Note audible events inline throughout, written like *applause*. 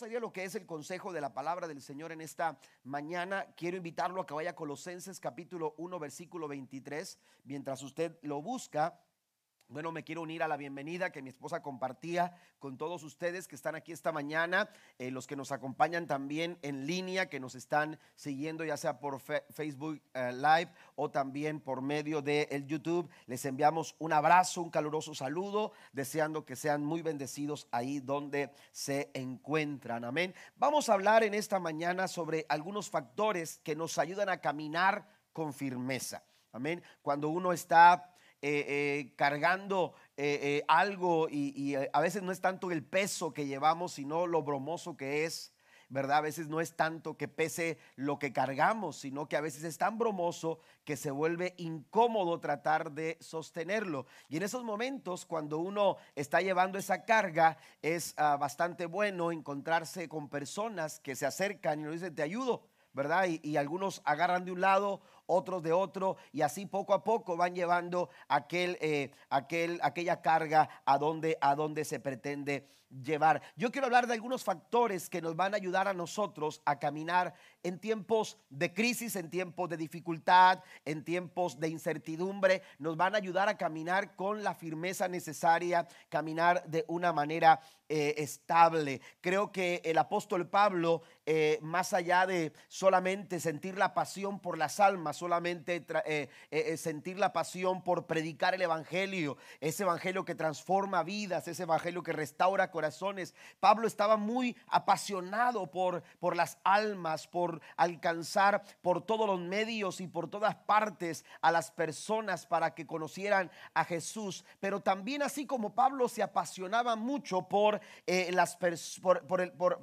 vamos lo que es el consejo de la palabra del Señor en esta mañana. Quiero invitarlo a que vaya a Colosenses capítulo 1, versículo 23. Mientras usted lo busca, bueno, me quiero unir a la bienvenida que mi esposa compartía con todos ustedes que están aquí esta mañana, eh, los que nos acompañan también en línea, que nos están siguiendo ya sea por Facebook eh, Live o también por medio de YouTube. Les enviamos un abrazo, un caluroso saludo, deseando que sean muy bendecidos ahí donde se encuentran. Amén. Vamos a hablar en esta mañana sobre algunos factores que nos ayudan a caminar con firmeza. Amén. Cuando uno está eh, eh, cargando eh, algo y, a veces no es tanto el peso que llevamos, sino lo bromoso que es. ¿verdad? A veces no es tanto que pese lo que cargamos, sino que a veces es tan bromoso que se vuelve incómodo tratar de sostenerlo. Y en esos momentos, cuando uno está llevando esa carga, es ah, bastante bueno encontrarse con personas que se acercan y nos dicen, te ayudo, ¿verdad? y, algunos agarran de un lado, otros de otro, y así poco a poco van llevando aquel, eh, aquel, aquella carga a donde, a donde se pretende llevar. Yo quiero hablar de algunos factores que nos van a ayudar a nosotros a caminar en tiempos de crisis, en tiempos de dificultad, en tiempos de incertidumbre. Nos van a ayudar a caminar con la firmeza necesaria, caminar de una manera eh, estable. Creo que el apóstol Pablo, eh, más allá de solamente sentir la pasión por las almas, solamente eh, sentir la pasión por predicar el Evangelio, ese Evangelio que transforma vidas, ese Evangelio que restaura corazones, Pablo estaba muy apasionado por, por las almas, por alcanzar por todos los medios y por todas partes a las personas para que conocieran a Jesús. Pero también así como Pablo se apasionaba mucho por, eh, las por,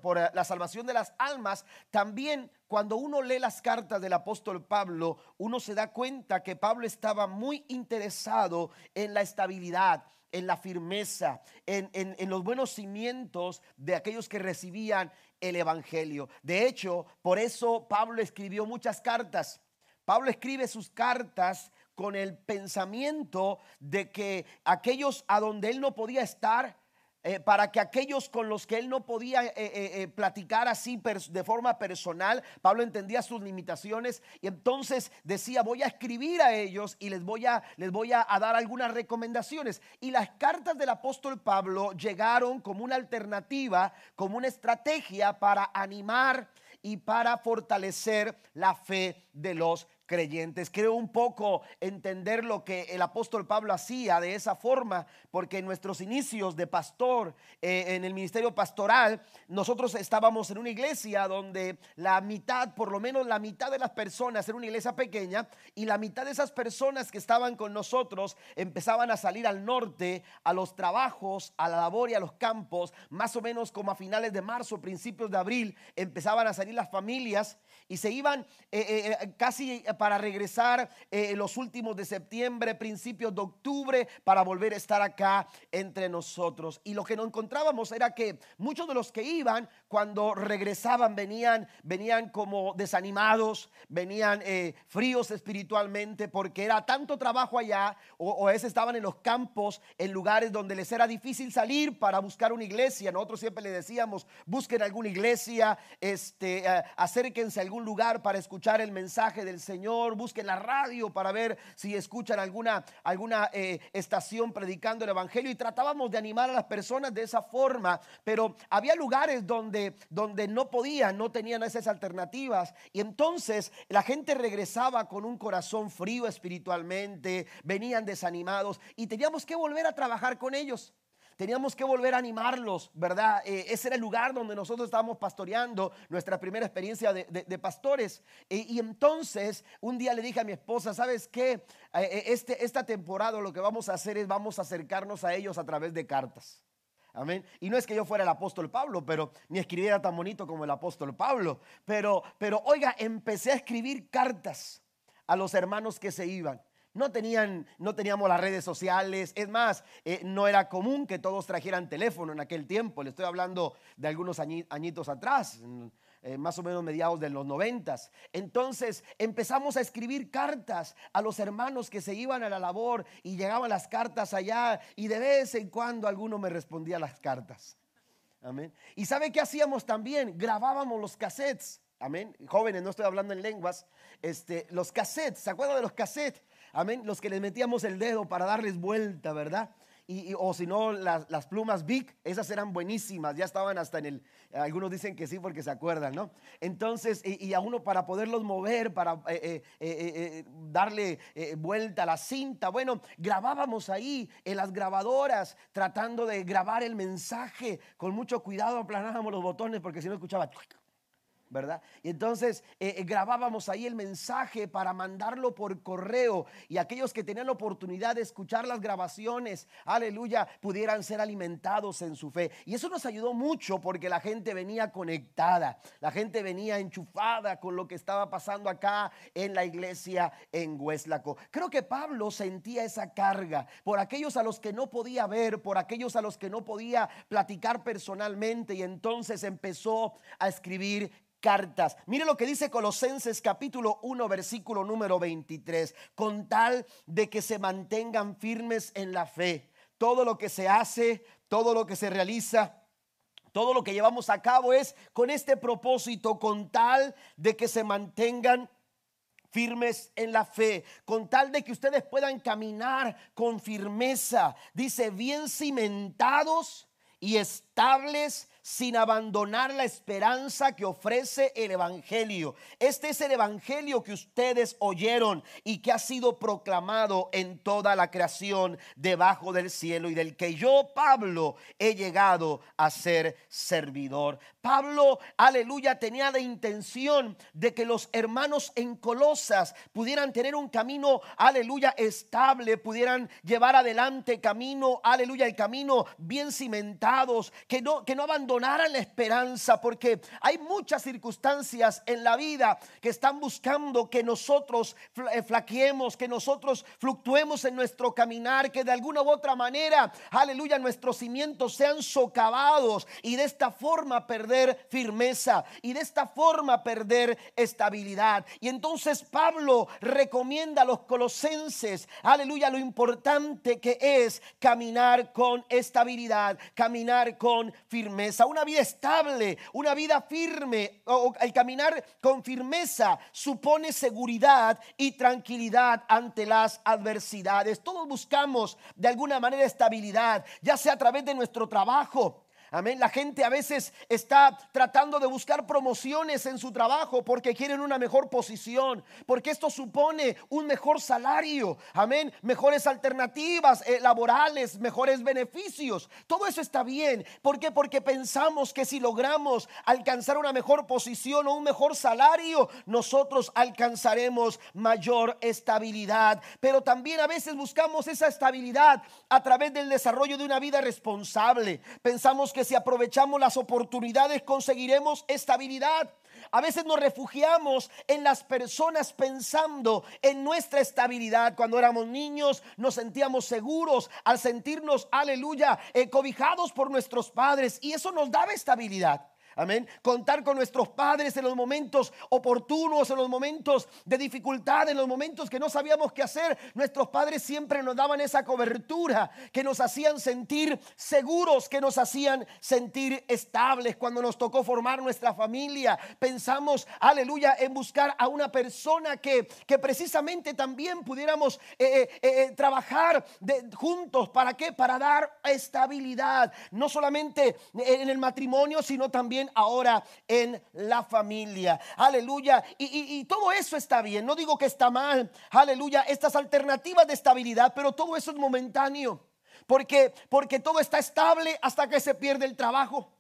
por la salvación de las almas, también cuando uno lee las cartas del apóstol Pablo, uno se da cuenta que Pablo estaba muy interesado en la estabilidad, en la firmeza, en, los buenos cimientos de aquellos que recibían el Evangelio. De hecho, por eso Pablo escribió muchas cartas. Pablo escribe sus cartas con el pensamiento de que aquellos a donde él no podía estar, eh, para que aquellos con los que él no podía eh, eh, platicar así de forma personal, Pablo entendía sus limitaciones y entonces decía, voy a escribir a ellos y les voy a, les voy a, dar algunas recomendaciones. Y las cartas del apóstol Pablo llegaron como una alternativa, como una estrategia para animar y para fortalecer la fe de los creyentes. Creo un poco entender lo que el apóstol Pablo hacía de esa forma, porque en nuestros inicios de pastor, eh, en el ministerio pastoral, nosotros estábamos en una iglesia donde la mitad, por lo menos la mitad de las personas, era una iglesia pequeña, y la mitad de esas personas que estaban con nosotros empezaban a salir al norte, a los trabajos, a la labor y a los campos, más o menos como a finales de marzo, principios de abril, empezaban a salir las familias y se iban eh, eh, casi para regresar eh, los últimos de septiembre, principios de octubre, para volver a estar acá entre nosotros. Y lo que nos encontrábamos era que muchos de los que iban, cuando regresaban, venían, venían como desanimados, venían eh, fríos espiritualmente, porque era tanto trabajo allá, o, a veces estaban en los campos, en lugares donde les era difícil salir para buscar una iglesia. Nosotros siempre le decíamos, busquen alguna iglesia, este, eh, acérquense a algún lugar para escuchar el mensaje del Señor busquen la radio para ver si escuchan alguna, alguna eh, estación predicando el Evangelio y tratábamos de animar a las personas de esa forma, pero había lugares donde, donde no podían, no tenían esas alternativas y entonces la gente regresaba con un corazón frío espiritualmente, venían desanimados y teníamos que volver a trabajar con ellos. Teníamos que volver a animarlos, ¿verdad? Eh, ese era el lugar donde nosotros estábamos pastoreando, nuestra primera experiencia de, pastores. y entonces un día le dije a mi esposa, ¿sabes qué? Eh, eh, este, esta temporada lo que vamos a hacer es vamos a acercarnos a ellos a través de cartas. Amén. Y no es que yo fuera el apóstol Pablo, pero ni escribiera tan bonito como el apóstol Pablo. Pero, pero oiga, empecé a escribir cartas a los hermanos que se iban. No, tenían, no teníamos las redes sociales. Es más, eh, no era común que todos trajeran teléfono en aquel tiempo. Le estoy hablando de algunos añitos atrás, eh, más o menos mediados de los noventas. Entonces empezamos a escribir cartas a los hermanos que se iban a la labor y llegaban las cartas allá y de vez en cuando alguno me respondía las cartas. Amén. ¿Y sabe qué hacíamos también? Grabábamos los cassettes. Amén. Jóvenes, no estoy hablando en lenguas. Este, los cassettes, ¿se acuerdan de los cassettes? Amén. Los que les metíamos el dedo para darles vuelta, ¿verdad? Y, o si no, las, plumas Big, esas eran buenísimas, ya estaban hasta en el, algunos dicen que sí porque se acuerdan, ¿no? Entonces, y, a uno para poderlos mover, para eh, eh, eh, darle vuelta a la cinta, bueno, grabábamos ahí en las grabadoras, tratando de grabar el mensaje, con mucho cuidado aplanábamos los botones porque si no escuchaba... ¿verdad? Y entonces eh, eh, grabábamos ahí el mensaje para mandarlo por correo y aquellos que tenían la oportunidad de escuchar las grabaciones, aleluya, pudieran ser alimentados en su fe. Y eso nos ayudó mucho porque la gente venía conectada, la gente venía enchufada con lo que estaba pasando acá en la iglesia en Hueslaco. Creo que Pablo sentía esa carga por aquellos a los que no podía ver, por aquellos a los que no podía platicar personalmente y entonces empezó a escribir cartas. Mire lo que dice Colosenses capítulo 1 versículo número 23, con tal de que se mantengan firmes en la fe. Todo lo que se hace, todo lo que se realiza, todo lo que llevamos a cabo es con este propósito, con tal de que se mantengan firmes en la fe, con tal de que ustedes puedan caminar con firmeza, dice, bien cimentados y estables sin abandonar la esperanza que ofrece el Evangelio. Este es el Evangelio que ustedes oyeron y que ha sido proclamado en toda la creación debajo del cielo y del que yo, Pablo, he llegado a ser servidor. Pablo, aleluya, tenía la intención de que los hermanos en Colosas pudieran tener un camino, aleluya, estable, pudieran llevar adelante camino, aleluya, el camino bien cimentados, que no, que no abandonaran la esperanza porque hay muchas circunstancias en la vida que están buscando que nosotros eh, flaqueemos, que nosotros fluctuemos en nuestro caminar, que de alguna u otra manera, aleluya, nuestros cimientos sean socavados y de esta forma perder firmeza y de esta forma perder estabilidad. Y entonces Pablo recomienda a los colosenses, aleluya, lo importante que es caminar con estabilidad, caminar con firmeza una vida estable, una vida firme. El caminar con firmeza supone seguridad y tranquilidad ante las adversidades. Todos buscamos de alguna manera estabilidad, ya sea a través de nuestro trabajo, Amén. La gente a veces está tratando de buscar promociones en su trabajo porque quieren una mejor posición, porque esto supone un mejor salario. Amén. Mejores alternativas eh, laborales, mejores beneficios. Todo eso está bien. ¿Por qué? Porque pensamos que si logramos alcanzar una mejor posición o un mejor salario, nosotros alcanzaremos mayor estabilidad. Pero también a veces buscamos esa estabilidad a través del desarrollo de una vida responsable. Pensamos que si aprovechamos las oportunidades conseguiremos estabilidad. A veces nos refugiamos en las personas pensando en nuestra estabilidad. Cuando éramos niños nos sentíamos seguros al sentirnos, aleluya, cobijados por nuestros padres y eso nos daba estabilidad. Amén. Contar con nuestros padres en los momentos oportunos, en los momentos de dificultad, en los momentos que no sabíamos qué hacer. Nuestros padres siempre nos daban esa cobertura que nos hacían sentir seguros, que nos hacían sentir estables. Cuando nos tocó formar nuestra familia, pensamos, aleluya, en buscar a una persona que, que precisamente también pudiéramos eh, eh, eh, trabajar juntos. ¿Para qué? Para dar estabilidad, no solamente en el matrimonio, sino también ahora en la familia. Aleluya. Y, todo eso está bien. No digo que está mal. Aleluya. Estas alternativas de estabilidad, pero todo eso es momentáneo. Porque, porque todo está estable hasta que se pierde el trabajo.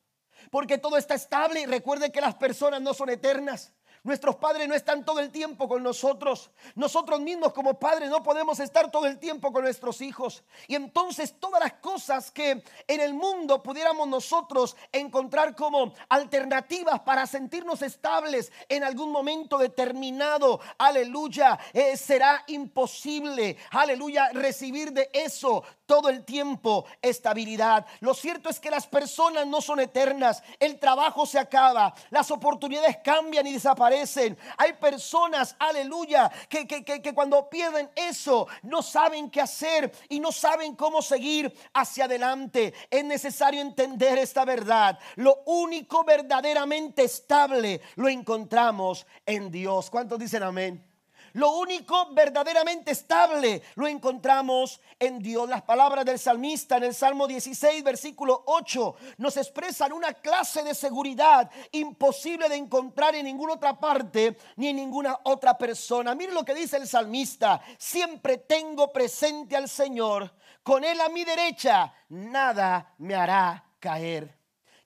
Porque todo está estable recuerde que las personas no son eternas. Nuestros padres no están todo el tiempo con nosotros. Nosotros mismos como padres no podemos estar todo el tiempo con nuestros hijos. Y entonces todas las cosas que en el mundo pudiéramos nosotros encontrar como alternativas para sentirnos estables en algún momento determinado, aleluya, eh, será imposible, aleluya, recibir de eso todo el tiempo estabilidad. Lo cierto es que las personas no son eternas. El trabajo se acaba. Las oportunidades cambian y desaparecen. Hay personas, aleluya, que, que, que, cuando pierden eso no saben qué hacer y no saben cómo seguir hacia adelante. Es necesario entender esta verdad. Lo único verdaderamente estable lo encontramos en Dios. ¿Cuántos dicen amén? Lo único verdaderamente estable lo encontramos en Dios. Las palabras del salmista en el Salmo 16, versículo 8, nos expresan una clase de seguridad imposible de encontrar en ninguna otra parte ni en ninguna otra persona. Mire lo que dice el salmista, siempre tengo presente al Señor, con Él a mi derecha, nada me hará caer.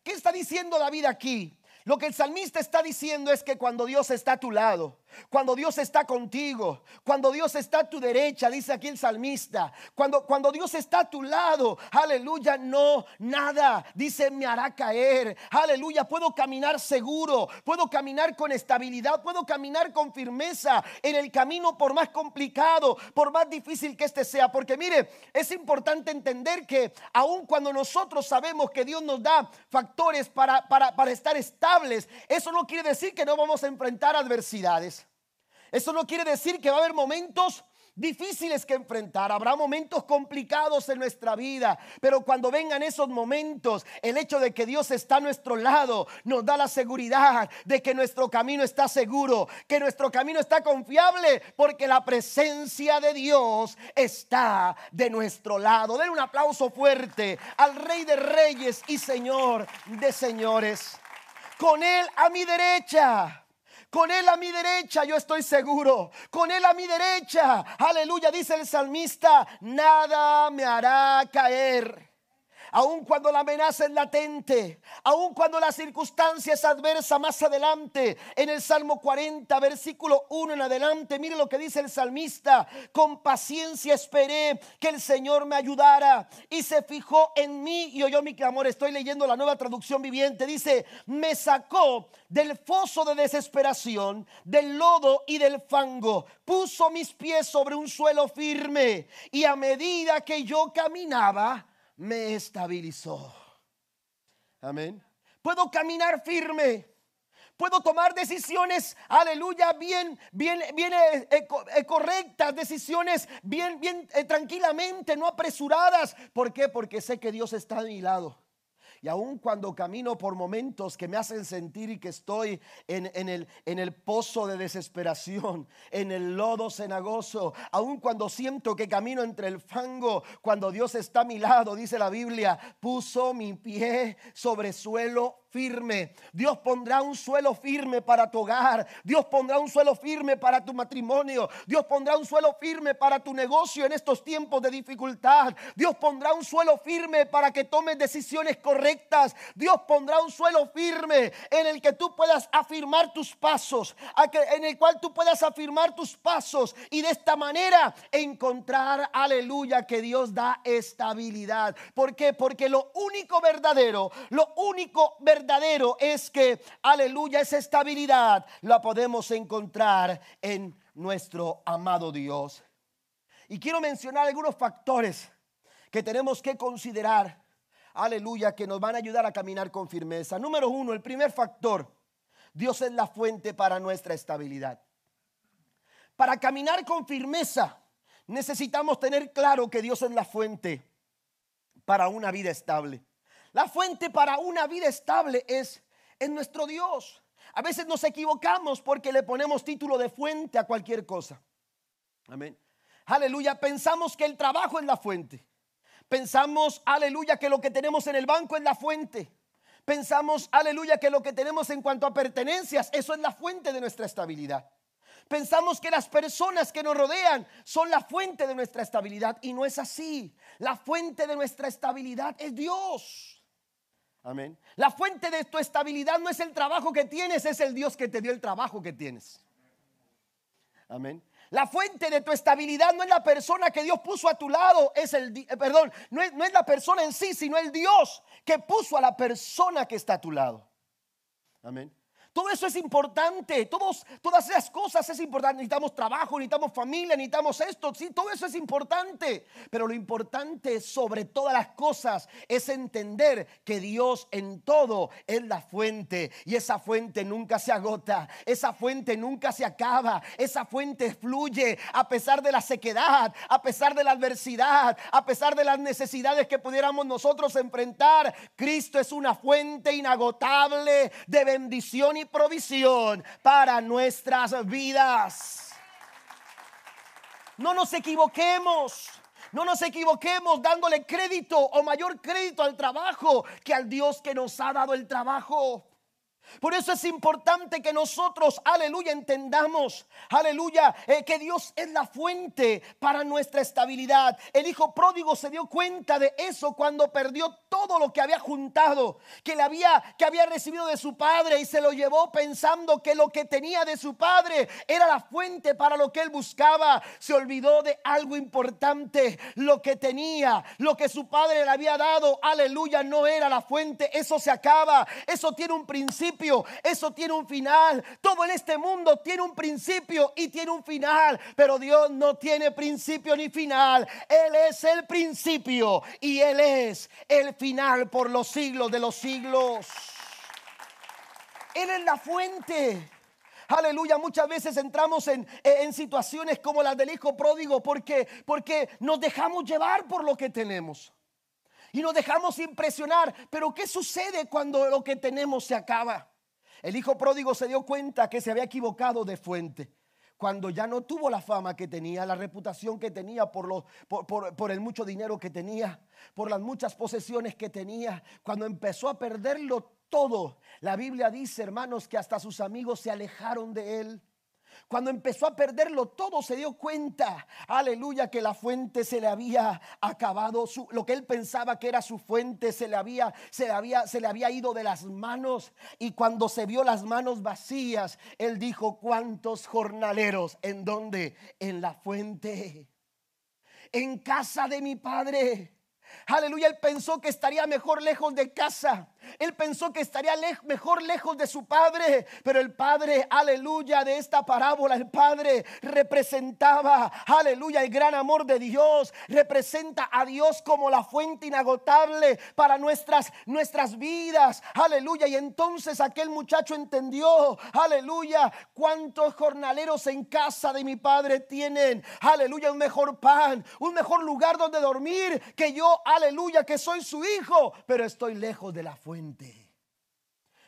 ¿Qué está diciendo David aquí? Lo que el salmista está diciendo es que cuando Dios está a tu lado, cuando Dios está contigo, cuando Dios está a tu derecha, dice aquí el salmista, cuando, cuando Dios está a tu lado, aleluya, no, nada, dice, me hará caer, aleluya, puedo caminar seguro, puedo caminar con estabilidad, puedo caminar con firmeza en el camino por más complicado, por más difícil que este sea, porque mire, es importante entender que aun cuando nosotros sabemos que Dios nos da factores para, para, para estar estables, eso no quiere decir que no vamos a enfrentar adversidades. Eso no quiere decir que va a haber momentos difíciles que enfrentar, habrá momentos complicados en nuestra vida, pero cuando vengan esos momentos, el hecho de que Dios está a nuestro lado nos da la seguridad de que nuestro camino está seguro, que nuestro camino está confiable, porque la presencia de Dios está de nuestro lado. Den un aplauso fuerte al Rey de Reyes y Señor de Señores. Con Él a mi derecha con Él a mi derecha yo estoy seguro. Con Él a mi derecha, aleluya, dice el salmista, nada me hará caer aun cuando la amenaza es latente, aun cuando la circunstancia es adversa más adelante, en el Salmo 40, versículo 1 en adelante, mire lo que dice el salmista, con paciencia esperé que el Señor me ayudara y se fijó en mí y oyó mi clamor. Estoy leyendo la nueva traducción viviente, dice, me sacó del foso de desesperación, del lodo y del fango, puso mis pies sobre un suelo firme y a medida que yo caminaba, me estabilizó. Amén. Puedo caminar firme. Puedo tomar decisiones, aleluya, bien, bien, bien eh, eh, eh, correctas, decisiones bien, bien tranquilamente, no apresuradas. ¿Por qué? Porque sé que Dios está a mi lado. Y aun cuando camino por momentos que me hacen sentir y que estoy en, el, pozo de desesperación, en el lodo cenagoso, aun cuando siento que camino entre el fango, cuando Dios está a mi lado, dice la Biblia, puso mi pie sobre suelo firme. Dios pondrá un suelo firme para tu hogar. Dios pondrá un suelo firme para tu matrimonio. Dios pondrá un suelo firme para tu negocio en estos tiempos de dificultad. Dios pondrá un suelo firme para que tomes decisiones correctas. Dios pondrá un suelo firme en el que tú puedas afirmar tus pasos, en el cual tú puedas afirmar tus pasos y de esta manera encontrar, aleluya, que Dios da estabilidad. ¿Por qué? Porque lo único verdadero, lo único verdadero verdadero es que, aleluya, esa estabilidad la podemos encontrar en nuestro amado Dios. Y quiero mencionar algunos factores que tenemos que considerar, aleluya, que nos van a ayudar a caminar con firmeza. Número uno, el primer factor, Dios es la fuente para nuestra estabilidad. Para caminar con firmeza, necesitamos tener claro que Dios es la fuente para una vida estable. La fuente para una vida estable es en nuestro Dios. A veces nos equivocamos porque le ponemos título de fuente a cualquier cosa. Amén. Aleluya. Pensamos que el trabajo es la fuente. Pensamos, aleluya, que lo que tenemos en el banco es la fuente. Pensamos, aleluya, que lo que tenemos en cuanto a pertenencias, eso es la fuente de nuestra estabilidad. Pensamos que las personas que nos rodean son la fuente de nuestra estabilidad y no es así. La fuente de nuestra estabilidad es Dios. Amén. La fuente de tu estabilidad no es el trabajo que tienes, es el Dios que te dio el trabajo que tienes. Amén. La fuente de tu estabilidad no es la persona que Dios puso a tu lado, es el, eh, perdón, no es, no es la persona en sí, sino el Dios que puso a la persona que está a tu lado. Amén. Todo eso es importante, todos, todas esas cosas es importante. Necesitamos trabajo, necesitamos familia, necesitamos esto, sí, todo eso es importante. Pero lo importante sobre todas las cosas es entender que Dios en todo es la fuente y esa fuente nunca se agota, esa fuente nunca se acaba, esa fuente fluye a pesar de la sequedad, a pesar de la adversidad, a pesar de las necesidades que pudiéramos nosotros enfrentar. Cristo es una fuente inagotable de bendición y provisión para nuestras vidas. No nos equivoquemos. No nos equivoquemos dándole crédito o mayor crédito al trabajo que al Dios que nos ha dado el trabajo. Por eso es importante que nosotros, aleluya, entendamos, aleluya, eh, que Dios es la fuente para nuestra estabilidad. El hijo pródigo se dio cuenta de eso cuando perdió todo lo que había juntado, que le había que había recibido de su padre y se lo llevó pensando que lo que tenía de su padre era la fuente para lo que él buscaba. Se olvidó de algo importante, lo que tenía, lo que su padre le había dado, aleluya, no era la fuente, eso se acaba, eso tiene un principio eso tiene un final. Todo en este mundo tiene un principio y tiene un final, pero Dios no tiene principio ni final. Él es el principio y Él es el final por los siglos de los siglos. Él es la fuente. Aleluya, muchas veces entramos en, en, situaciones como las del hijo pródigo porque, porque nos dejamos llevar por lo que tenemos y nos dejamos impresionar. Pero ¿qué sucede cuando lo que tenemos se acaba? El hijo pródigo se dio cuenta que se había equivocado de fuente. Cuando ya no tuvo la fama que tenía, la reputación que tenía por, por, el mucho dinero que tenía, por las muchas posesiones que tenía, cuando empezó a perderlo todo, la Biblia dice, hermanos, que hasta sus amigos se alejaron de él. Cuando empezó a perderlo todo, se dio cuenta, aleluya, que la fuente se le había acabado, lo que él pensaba que era su fuente se le había, se le había, se le había ido de las manos. Y cuando se vio las manos vacías, él dijo, ¿cuántos jornaleros? ¿En dónde? En la fuente. En casa de mi padre. Aleluya, él pensó que estaría mejor lejos de casa. Él pensó que estaría mejor lejos de su padre, pero el padre, aleluya, de esta parábola, el padre representaba, aleluya, el gran amor de Dios, representa a Dios como la fuente inagotable para nuestras nuestras vidas. Aleluya, y entonces aquel muchacho entendió, aleluya, cuántos jornaleros en casa de mi padre tienen, aleluya, un mejor pan, un mejor lugar donde dormir que yo, aleluya, que soy su hijo, pero estoy lejos de la fuente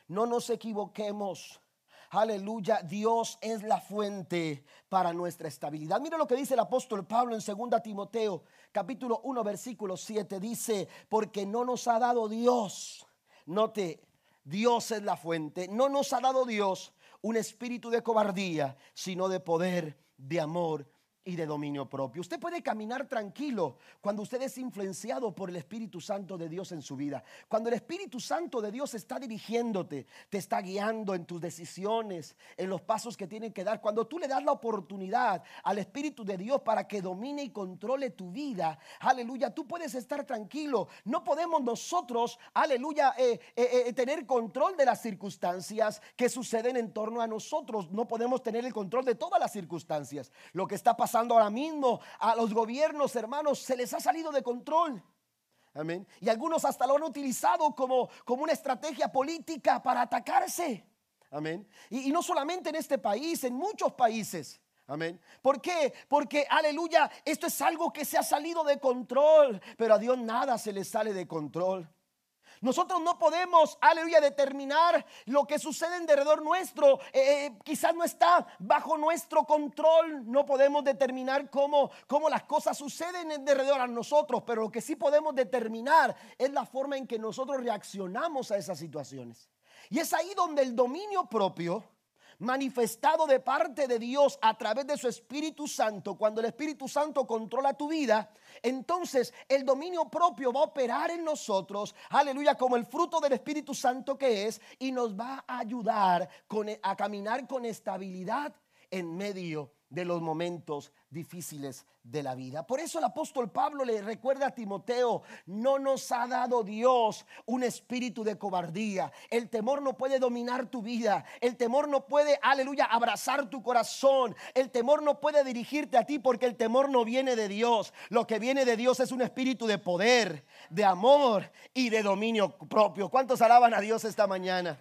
no nos equivoquemos. Aleluya, Dios es la fuente para nuestra estabilidad. Mira lo que dice el apóstol Pablo en 2 Timoteo, capítulo 1, versículo 7. Dice, porque no nos ha dado Dios, note, Dios es la fuente, no nos ha dado Dios un espíritu de cobardía, sino de poder, de amor y de dominio propio. Usted puede caminar tranquilo cuando usted es influenciado por el Espíritu Santo de Dios en su vida. Cuando el Espíritu Santo de Dios está dirigiéndote, te está guiando en tus decisiones, en los pasos que tienen que dar. Cuando tú le das la oportunidad al Espíritu de Dios para que domine y controle tu vida, aleluya, tú puedes estar tranquilo. No podemos nosotros, aleluya, eh, eh, eh, tener control de las circunstancias que suceden en torno a nosotros. No podemos tener el control de todas las circunstancias. Lo que está pasando ahora mismo a los gobiernos, hermanos, se les ha salido de control. Amén. Y algunos hasta lo han utilizado como, como una estrategia política para atacarse. Amén. Y, y no solamente en este país, en muchos países. Amén. ¿Por qué? Porque, aleluya, esto es algo que se ha salido de control, pero a Dios nada se le sale de control. Nosotros no podemos, aleluya, determinar lo que sucede en derredor nuestro. Eh, eh, quizás no está bajo nuestro control. No podemos determinar cómo, cómo las cosas suceden en derredor a nosotros. Pero lo que sí podemos determinar es la forma en que nosotros reaccionamos a esas situaciones. Y es ahí donde el dominio propio manifestado de parte de Dios a través de su Espíritu Santo, cuando el Espíritu Santo controla tu vida, entonces el dominio propio va a operar en nosotros, aleluya, como el fruto del Espíritu Santo que es, y nos va a ayudar con, a caminar con estabilidad en medio de los momentos difíciles de la vida. Por eso el apóstol Pablo le recuerda a Timoteo, no nos ha dado Dios un espíritu de cobardía. El temor no puede dominar tu vida. El temor no puede, aleluya, abrazar tu corazón. El temor no puede dirigirte a ti porque el temor no viene de Dios. Lo que viene de Dios es un espíritu de poder, de amor y de dominio propio. ¿Cuántos alaban a Dios esta mañana?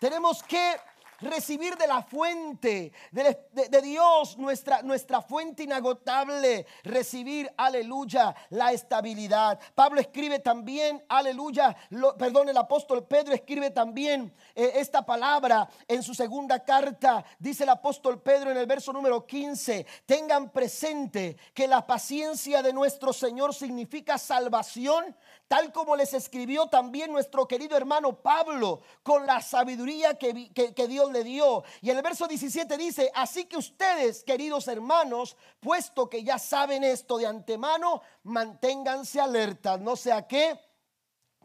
Tenemos que recibir de la fuente de, Dios, nuestra, nuestra fuente inagotable, recibir, aleluya, la estabilidad. Pablo escribe también, aleluya, perdón, el apóstol Pedro escribe también eh, esta palabra en su segunda carta. Dice el apóstol Pedro en el verso número 15, tengan presente que la paciencia de nuestro Señor significa salvación tal como les escribió también nuestro querido hermano Pablo, con la sabiduría que, Dios le dio. Y el verso 17 dice, así que ustedes, queridos hermanos, puesto que ya saben esto de antemano, manténganse alertas, no sea que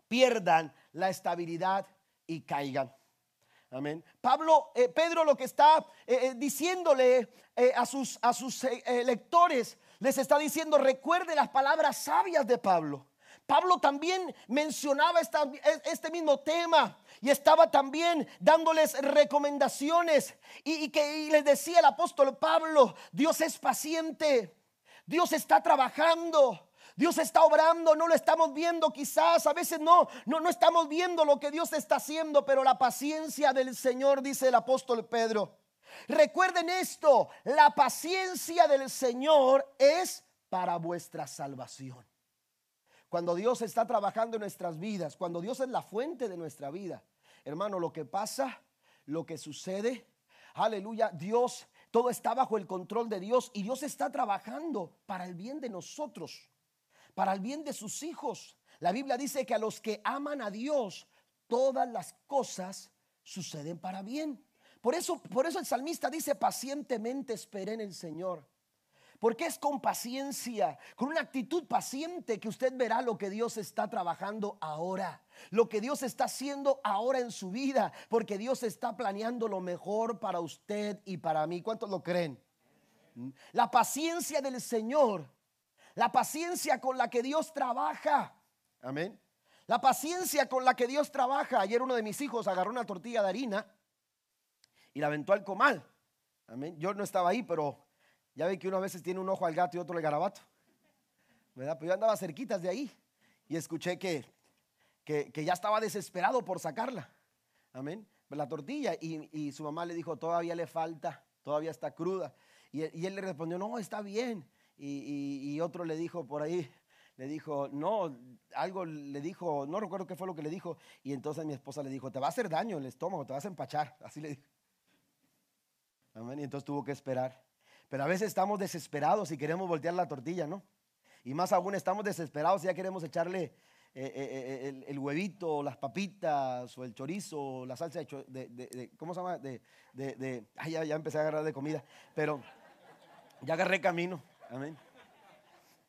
pierdan la estabilidad y caigan. Amén. Pablo, eh, Pedro lo que está eh, eh, diciéndole a sus, a sus lectores, les está diciendo, recuerde las palabras sabias de Pablo. Pablo también mencionaba este mismo tema y estaba también dándoles recomendaciones y, que les decía el apóstol Pablo, Dios es paciente, Dios está trabajando. Dios está obrando, no lo estamos viendo quizás, a veces no, no, no estamos viendo lo que Dios está haciendo, pero la paciencia del Señor, dice el apóstol Pedro. Recuerden esto, la paciencia del Señor es para vuestra salvación. Cuando Dios está trabajando en nuestras vidas, cuando Dios es la fuente de nuestra vida, hermano, lo que pasa, lo que sucede, aleluya, Dios, todo está bajo el control de Dios y Dios está trabajando para el bien de nosotros, para el bien de sus hijos. La Biblia dice que a los que aman a Dios, todas las cosas suceden para bien. Por eso, por eso el salmista dice, pacientemente esperé en el Señor. Porque es con paciencia, con una actitud paciente que usted verá lo que Dios está trabajando ahora, lo que Dios está haciendo ahora en su vida, porque Dios está planeando lo mejor para usted y para mí. ¿Cuántos lo creen? La paciencia del Señor, la paciencia con la que Dios trabaja. Amén. La paciencia con la que Dios trabaja. Ayer uno de mis hijos agarró una tortilla de harina y la aventó al comal. Amén. Yo no estaba ahí, pero ya ve que uno a veces tiene un ojo al gato y otro al garabato. ¿Verdad? Pero yo andaba cerquitas de ahí y escuché que, que, ya estaba desesperado por sacarla. Amén. La tortilla. Y, su mamá le dijo, todavía le falta, todavía está cruda. Y, él le respondió, no, está bien. Y, otro le dijo por ahí, le dijo, no, algo le dijo, no recuerdo qué fue lo que le dijo. Y entonces mi esposa le dijo, te va a hacer daño el estómago, te vas a empachar. Así le dijo. Amén. Y entonces tuvo que esperar. Pero a veces estamos desesperados y queremos voltear la tortilla, ¿no? Y más aún estamos desesperados y ya queremos echarle eh, eh, eh, el, huevito, las papitas, o el chorizo, la salsa de, ¿cómo se llama? De, de, ay, ya, ya empecé a agarrar de comida, pero ya agarré camino, amén.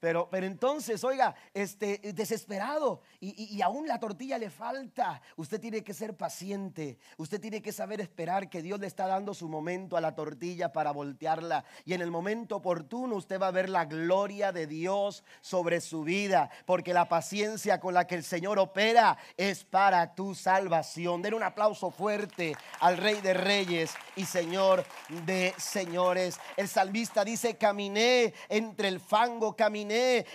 Pero, pero entonces, oiga, este, desesperado y, y, aún la tortilla le falta. Usted tiene que ser paciente. Usted tiene que saber esperar que Dios le está dando su momento a la tortilla para voltearla. Y en el momento oportuno usted va a ver la gloria de Dios sobre su vida. Porque la paciencia con la que el Señor opera es para tu salvación. Den un aplauso fuerte al Rey de Reyes y Señor de Señores. El salmista dice, caminé entre el fango, caminé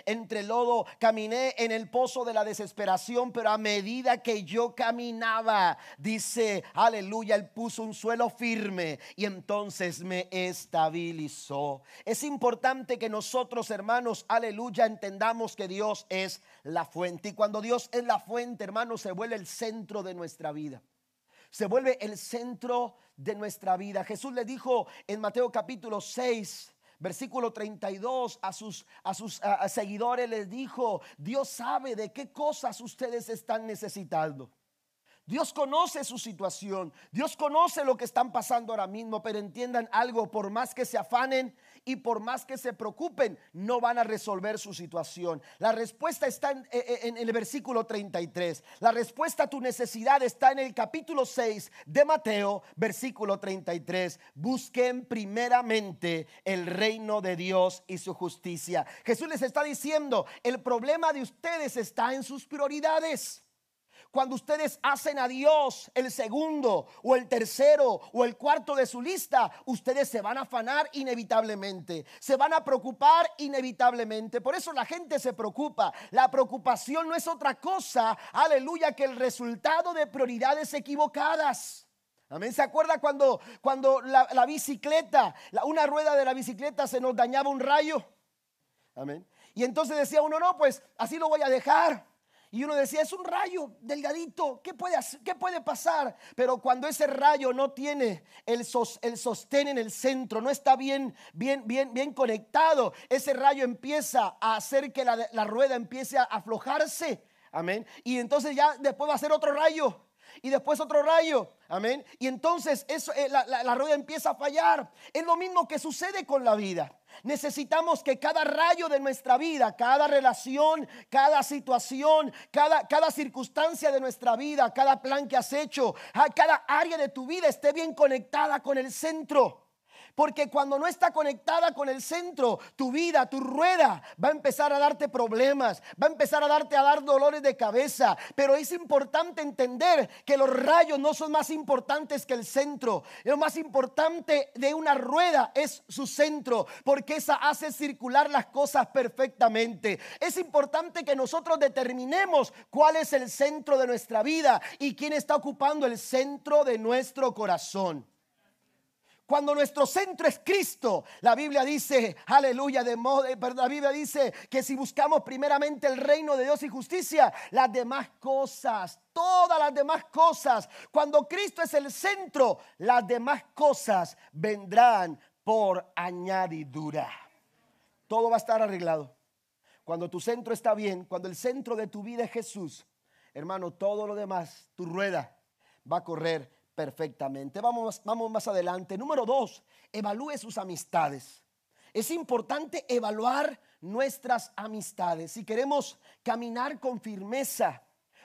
entre el lodo, caminé en el pozo de la desesperación, pero a medida que yo caminaba, dice, aleluya, él puso un suelo firme y entonces me estabilizó. Es importante que nosotros, hermanos, aleluya, entendamos que Dios es la fuente. Y cuando Dios es la fuente, hermanos, se vuelve el centro de nuestra vida se vuelve el centro de nuestra vida. Jesús le dijo en Mateo capítulo 6, Versículo 32, a sus, a sus seguidores les dijo, Dios sabe de qué cosas ustedes están necesitando. Dios conoce su situación, Dios conoce lo que están pasando ahora mismo, pero entiendan algo, por más que se afanen y por más que se preocupen, no van a resolver su situación. La respuesta está en, en, el versículo 33. La respuesta a tu necesidad está en el capítulo 6 de Mateo, versículo 33. Busquen primeramente el reino de Dios y su justicia. Jesús les está diciendo, el problema de ustedes está en sus prioridades. Cuando ustedes hacen a Dios el segundo o el tercero o el cuarto de su lista, ustedes se van a afanar inevitablemente, se van a preocupar inevitablemente. Por eso la gente se preocupa. La preocupación no es otra cosa, aleluya, que el resultado de prioridades equivocadas. Amén. ¿Se acuerda cuando, cuando la, bicicleta, una rueda de la bicicleta se nos dañaba un rayo? Amén. Y entonces decía uno, no, pues así lo voy a dejar. Y uno decía, es un rayo delgadito, ¿qué puede, qué puede pasar? Pero cuando ese rayo no tiene el, el sostén en el centro, no está bien, bien, bien, bien conectado, ese rayo empieza a hacer que la, la rueda empiece a aflojarse. Amén. Y entonces ya después va a ser otro rayo y después otro rayo. Amén. Y entonces eso, eh, la, rueda empieza a fallar. Es lo mismo que sucede con la vida. Necesitamos que cada rayo de nuestra vida, cada relación, cada situación, cada, cada circunstancia de nuestra vida, cada plan que has hecho, cada área de tu vida esté bien conectada con el centro. Porque cuando no está conectada con el centro, tu vida, tu rueda, va a empezar a darte problemas, va a empezar a darte a dar dolores de cabeza. Pero es importante entender que los rayos no son más importantes que el centro. Lo más importante de una rueda es su centro, porque esa hace circular las cosas perfectamente. Es importante que nosotros determinemos cuál es el centro de nuestra vida y quién está ocupando el centro de nuestro corazón. Cuando nuestro centro es Cristo, la Biblia dice, aleluya, de modo, eh, la Biblia dice que si buscamos primeramente el reino de Dios y justicia, las demás cosas, todas las demás cosas, cuando Cristo es el centro, las demás cosas vendrán por añadidura. Todo va a estar arreglado. Cuando tu centro está bien, cuando el centro de tu vida es Jesús, hermano, todo lo demás, tu rueda va a correr perfectamente. Vamos, vamos más adelante. Número dos, evalúe sus amistades. Es importante evaluar nuestras amistades. Si queremos caminar con firmeza,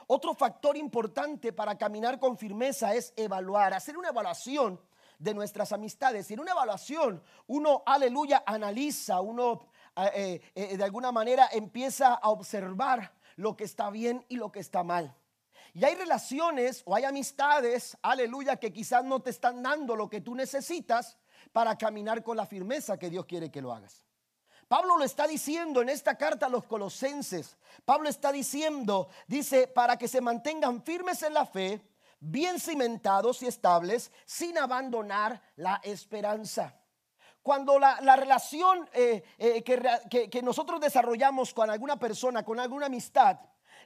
otro factor importante para caminar con firmeza es evaluar, hacer una evaluación de nuestras amistades. Y en una evaluación uno, aleluya, analiza, uno eh, eh, eh, de alguna manera empieza a observar lo que está bien y lo que está mal. Y hay relaciones o hay amistades, aleluya, que quizás no te están dando lo que tú necesitas para caminar con la firmeza que Dios quiere que lo hagas. Pablo lo está diciendo en esta carta a los colosenses. Pablo está diciendo, dice, para que se mantengan firmes en la fe, bien cimentados y estables, sin abandonar la esperanza. Cuando la, relación eh, eh, que, que nosotros desarrollamos con alguna persona, con alguna amistad,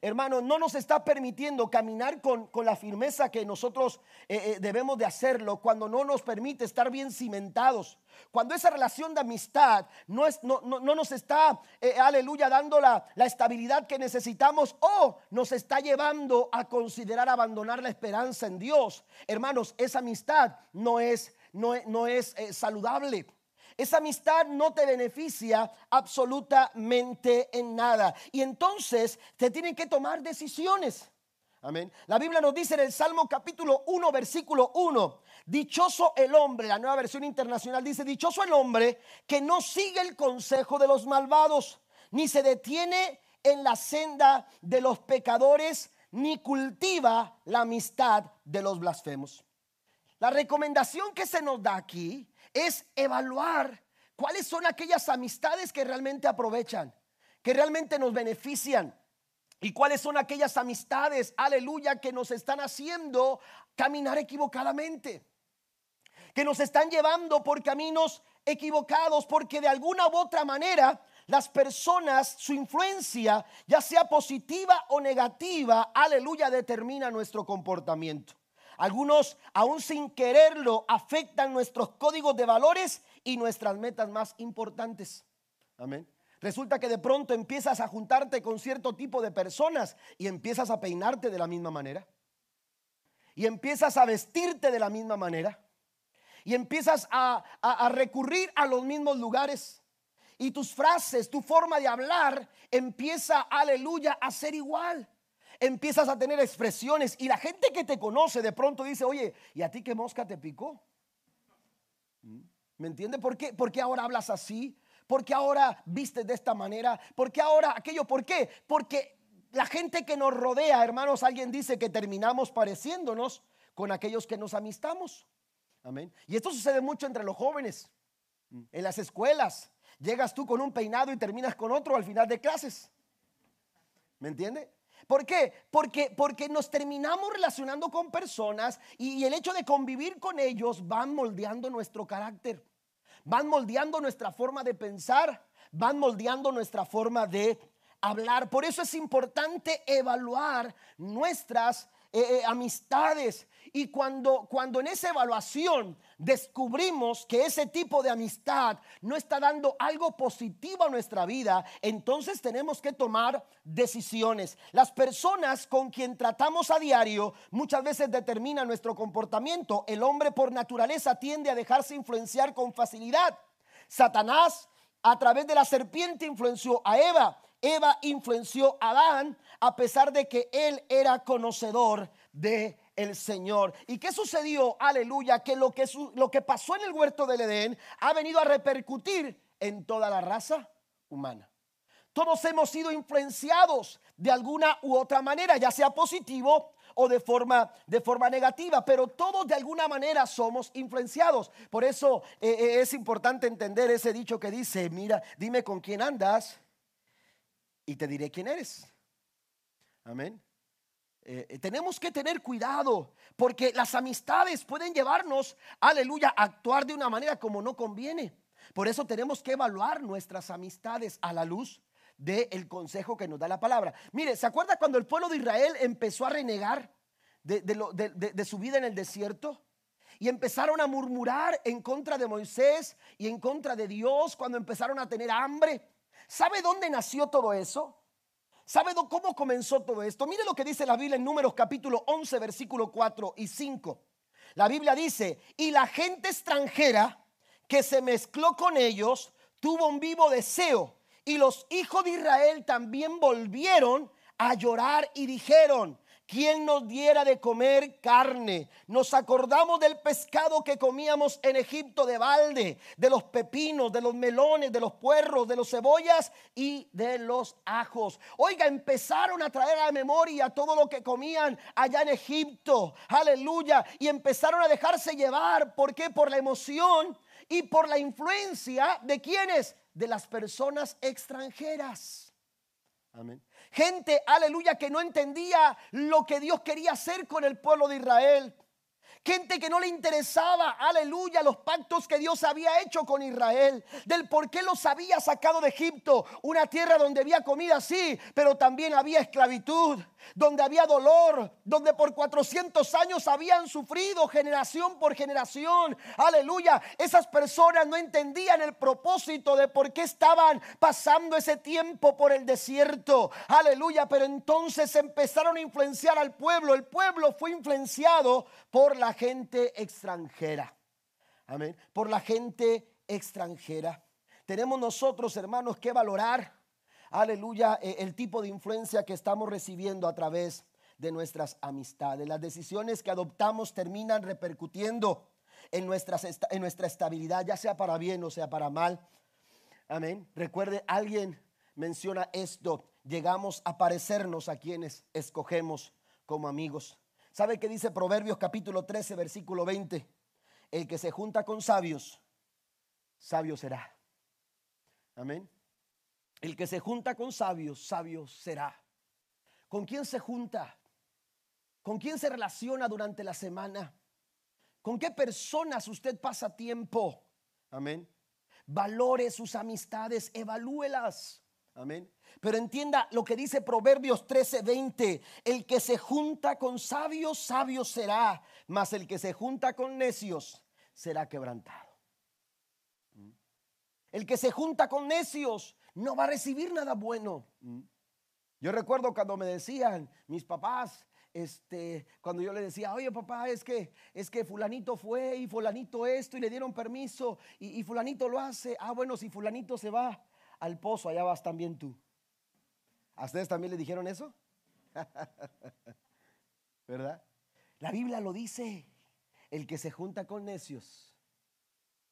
hermano, no nos está permitiendo caminar con, la firmeza que nosotros eh, eh, debemos de hacerlo, cuando no nos permite estar bien cimentados, cuando esa relación de amistad no, es, no, nos está, eh, aleluya, dando la, estabilidad que necesitamos o nos está llevando a considerar abandonar la esperanza en Dios, hermanos, esa amistad no es, no, no es saludable. Esa amistad no te beneficia absolutamente en nada. Y entonces te tienen que tomar decisiones. Amén. La Biblia nos dice en el Salmo capítulo 1, versículo 1, dichoso el hombre, la nueva versión internacional dice, dichoso el hombre que no sigue el consejo de los malvados, ni se detiene en la senda de los pecadores, ni cultiva la amistad de los blasfemos. La recomendación que se nos da aquí es evaluar cuáles son aquellas amistades que realmente aprovechan, que realmente nos benefician. Y cuáles son aquellas amistades, aleluya, que nos están haciendo caminar equivocadamente. Que nos están llevando por caminos equivocados porque de alguna u otra manera las personas, su influencia, ya sea positiva o negativa, aleluya, determina nuestro comportamiento. Algunos, aún sin quererlo, afectan nuestros códigos de valores y nuestras metas más importantes. Amén. Resulta que de pronto empiezas a juntarte con cierto tipo de personas y empiezas a peinarte de la misma manera. y empiezas a vestirte de la misma manera y empiezas a, a, recurrir a los mismos lugares y tus frases, tu forma de hablar empieza, aleluya, a ser igual. Empiezas a tener expresiones y la gente que te conoce de pronto dice, oye, ¿y a ti qué mosca te picó? ¿Mm? ¿Me entiende? ¿Por qué, ¿Por qué ahora hablas así? ¿Por qué ahora vistes de esta manera? ¿Por qué ahora aquello? ¿Por qué? Porque la gente que nos rodea, hermanos, alguien dice que terminamos pareciéndonos con aquellos que nos amistamos. Amén. Y esto sucede mucho entre los jóvenes. En las escuelas, llegas tú con un peinado y terminas con otro al final de clases. ¿Me entiende? ¿Por qué? Porque, porque nos terminamos relacionando con personas y, el hecho de convivir con ellos van moldeando nuestro carácter, van moldeando nuestra forma de pensar, van moldeando nuestra forma de hablar. Por eso es importante evaluar nuestras eh, eh, amistades. Y cuando, cuando en esa evaluación descubrimos que ese tipo de amistad no está dando algo positivo a nuestra vida, entonces tenemos que tomar decisiones. Las personas con quien tratamos a diario muchas veces determinan nuestro comportamiento. El hombre por naturaleza tiende a dejarse influenciar con facilidad. Satanás a través de la serpiente influenció a Eva Eva influenció a Adán a pesar de que él era conocedor de el Señor. ¿Y qué sucedió? Aleluya, que lo que, lo que pasó en el huerto del Edén ha venido a repercutir en toda la raza humana. Todos hemos sido influenciados de alguna u otra manera, ya sea positivo o de forma, de forma negativa, pero todos de alguna manera somos influenciados. Por eso eh, eh, es importante entender ese dicho que dice, mira, dime con quién andas y te diré quién eres. Amén. Eh, eh, tenemos que tener cuidado porque las amistades pueden llevarnos, aleluya, a actuar de una manera como no conviene. Por eso tenemos que evaluar nuestras amistades a la luz del consejo que nos da la palabra. Mire, ¿se acuerda cuando el pueblo de Israel empezó a renegar de, de su vida en el desierto? Y empezaron a murmurar en contra de Moisés y en contra de Dios cuando empezaron a tener hambre. ¿Sabe dónde nació todo eso? ¿Sabe cómo comenzó todo esto? Mire lo que dice la Biblia en Números capítulo 11, versículo 4 y 5. La Biblia dice, y la gente extranjera que se mezcló con ellos tuvo un vivo deseo. Y los hijos de Israel también volvieron a llorar y dijeron, ¿Quién nos diera de comer carne? Nos acordamos del pescado que comíamos en Egipto de balde, de los pepinos, de los melones, de los puerros, de los cebollas y de los ajos. Oiga, empezaron a traer a la memoria todo lo que comían allá en Egipto. Aleluya. Y empezaron a dejarse llevar. ¿Por qué? Por la emoción y por la influencia de quienes? De las personas extranjeras. Amén. Gente, aleluya, que no entendía lo que Dios quería hacer con el pueblo de Israel. Gente que no le interesaba, aleluya, los pactos que Dios había hecho con Israel, del por qué los había sacado de Egipto, una tierra donde había comida, sí, pero también había esclavitud, donde había dolor, donde por 400 años habían sufrido generación por generación, aleluya. Esas personas no entendían el propósito de por qué estaban pasando ese tiempo por el desierto, aleluya, pero entonces empezaron a influenciar al pueblo, el pueblo fue influenciado por la gente extranjera. Amén. Por la gente extranjera. Tenemos nosotros, hermanos, que valorar, aleluya, e, el tipo de influencia que estamos recibiendo a través de nuestras amistades. Las decisiones que adoptamos terminan repercutiendo en, nuestras, en nuestra estabilidad, ya sea para bien o sea para mal. Amén. Recuerde, alguien menciona esto. Llegamos a parecernos a quienes escogemos como amigos. ¿Sabe qué dice Proverbios capítulo 13, versículo 20? El que se junta con sabios, sabio será. Amén. El que se junta con sabios, sabio será. ¿Con quién se junta? ¿Con quién se relaciona durante la semana? ¿Con qué personas usted pasa tiempo? Amén. Valore sus amistades, evalúelas. Amén. Pero entienda lo que dice Proverbios 13:20. El que se junta con sabios, sabio será. Mas el que se junta con necios será quebrantado. ¿Mm? El que se junta con necios no va a recibir nada bueno. ¿Mm? Yo recuerdo cuando me decían mis papás, este, cuando yo le decía, oye papá, es que, es que fulanito fue y fulanito esto y le dieron permiso y, y fulanito lo hace. Ah, bueno, si fulanito se va al pozo, allá vas también tú. ¿A ustedes también le dijeron eso? *laughs* ¿Verdad? La Biblia lo dice. El que se junta con necios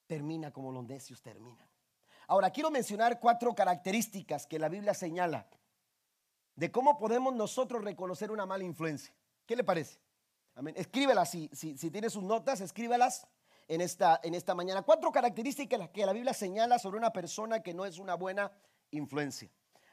termina como los necios terminan. Ahora, quiero mencionar cuatro características que la Biblia señala de cómo podemos nosotros reconocer una mala influencia. ¿Qué le parece? Amén. Escríbelas, si, si, si tiene sus notas, escríbelas en esta, en esta mañana. Cuatro características que la Biblia señala sobre una persona que no es una buena influencia.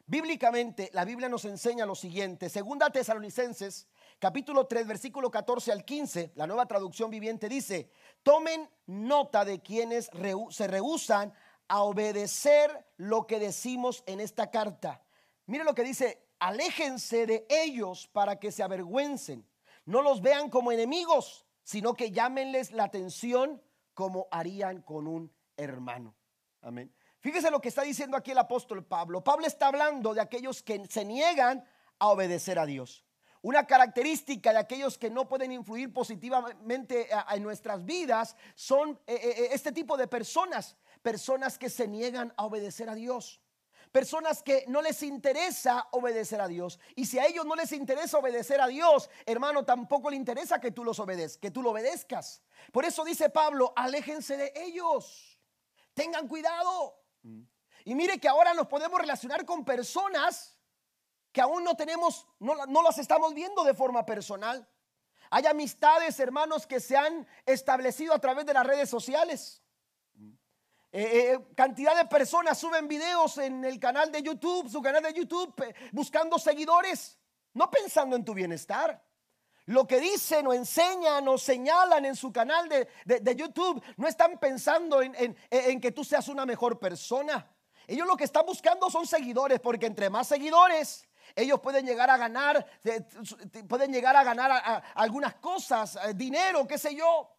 Bíblicamente, la Biblia nos enseña lo siguiente. Segunda Tesalonicenses, capítulo 3, versículo 14 al 15, la nueva traducción viviente dice, tomen nota de quienes se rehusan a obedecer lo que decimos en esta carta. Mire lo que dice, aléjense de ellos para que se avergüencen. No los vean como enemigos, sino que llámenles la atención como harían con un hermano. Amén. Fíjese lo que está diciendo aquí el apóstol Pablo. Pablo está hablando de aquellos que se niegan a obedecer a Dios. Una característica de aquellos que no pueden influir positivamente en nuestras vidas son eh, eh, eh, este tipo de personas, personas que se niegan a obedecer a Dios. Personas que no les interesa obedecer a Dios. Y si a ellos no les interesa obedecer a Dios, hermano, tampoco le interesa que tú los obedezcas, que tú lo obedezcas. Por eso dice Pablo, aléjense de ellos. Tengan cuidado. Y mire que ahora nos podemos relacionar con personas que aún no tenemos, no, no las estamos viendo de forma personal. Hay amistades, hermanos, que se han establecido a través de las redes sociales. Eh, eh, cantidad de personas suben videos en el canal de YouTube, su canal de YouTube, buscando seguidores, no pensando en tu bienestar. Lo que dicen o enseñan o señalan en su canal de, YouTube, no están pensando en, en que tú seas una mejor persona. Ellos lo que están buscando son seguidores, porque entre más seguidores, ellos pueden llegar a ganar, pueden llegar a ganar algunas cosas, eh, dinero, qué sé yo.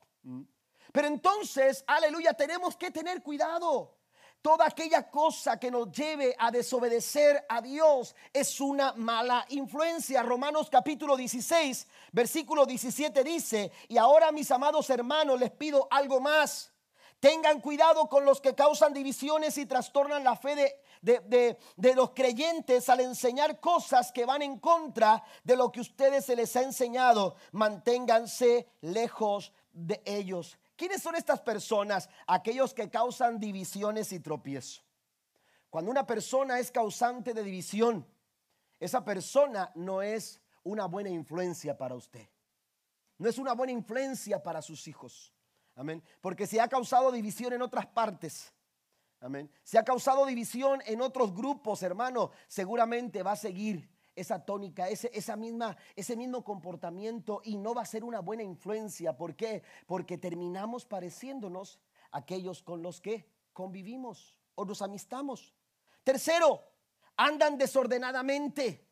Pero entonces, aleluya, tenemos que tener cuidado. Toda aquella cosa que nos lleve a desobedecer a Dios es una mala influencia. Romanos capítulo 16, versículo 17 dice, y ahora mis amados hermanos les pido algo más. Tengan cuidado con los que causan divisiones y trastornan la fe de, de, los creyentes al enseñar cosas que van en contra de lo que ustedes se les ha enseñado. Manténganse lejos de ellos. ¿Quiénes son estas personas? Aquellos que causan divisiones y tropiezo. Cuando una persona es causante de división, esa persona no es una buena influencia para usted. No es una buena influencia para sus hijos. Amén. Porque si ha causado división en otras partes, Amén. Se ha causado división en otros grupos, hermano. Seguramente va a seguir esa tónica, ese, esa misma, ese mismo comportamiento y no va a ser una buena influencia. ¿Por qué? Porque terminamos pareciéndonos aquellos con los que convivimos o nos amistamos. Tercero, andan desordenadamente.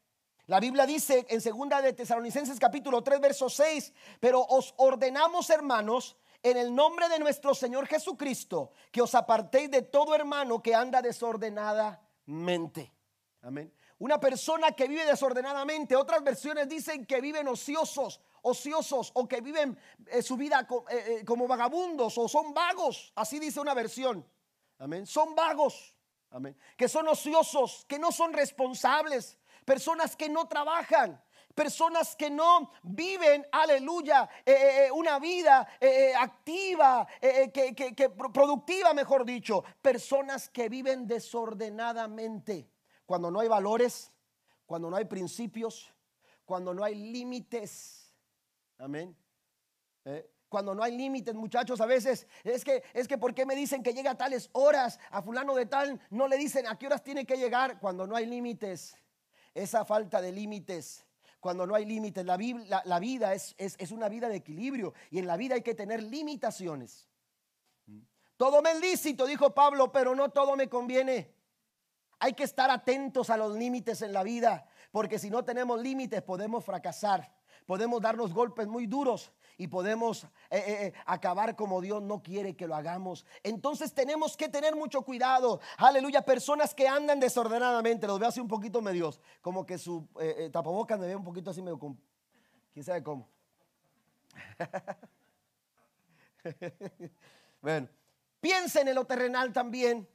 La Biblia dice en segunda de Tesalonicenses capítulo 3 verso 6, pero os ordenamos hermanos en el nombre de nuestro Señor Jesucristo, que os apartéis de todo hermano que anda desordenadamente. Amén. Una persona que vive desordenadamente, otras versiones dicen que viven ociosos, ociosos o que viven eh, su vida eh, eh, como vagabundos o son vagos, así dice una versión. Amén. Son vagos. Amén. Que son ociosos, que no son responsables, personas que no trabajan, personas que no viven, aleluya, eh, una vida activa, que, productiva, mejor dicho, personas que viven desordenadamente, cuando no hay valores, cuando no hay principios, cuando no hay límites. Amén. Cuando no hay límites, muchachos, a veces es que es que ¿por qué me dicen que llega a tales horas? A fulano de tal no le dicen a qué horas tiene que llegar cuando no hay límites. Esa falta de límites cuando no hay límites. La, vida es, es, una vida de equilibrio y en la vida hay que tener limitaciones. Todo me es lícito, dijo Pablo, pero no todo me conviene. Hay que estar atentos a los límites en la vida, porque si no tenemos límites podemos fracasar, podemos darnos golpes muy duros y podemos eh, eh, eh, acabar como Dios no quiere que lo hagamos. Entonces tenemos que tener mucho cuidado. Aleluya, personas que andan desordenadamente, los veo así un poquito medios, como que su tapabocas me ve un poquito así medio ¿Quién sabe cómo? *laughs* bueno, piensen en lo terrenal también.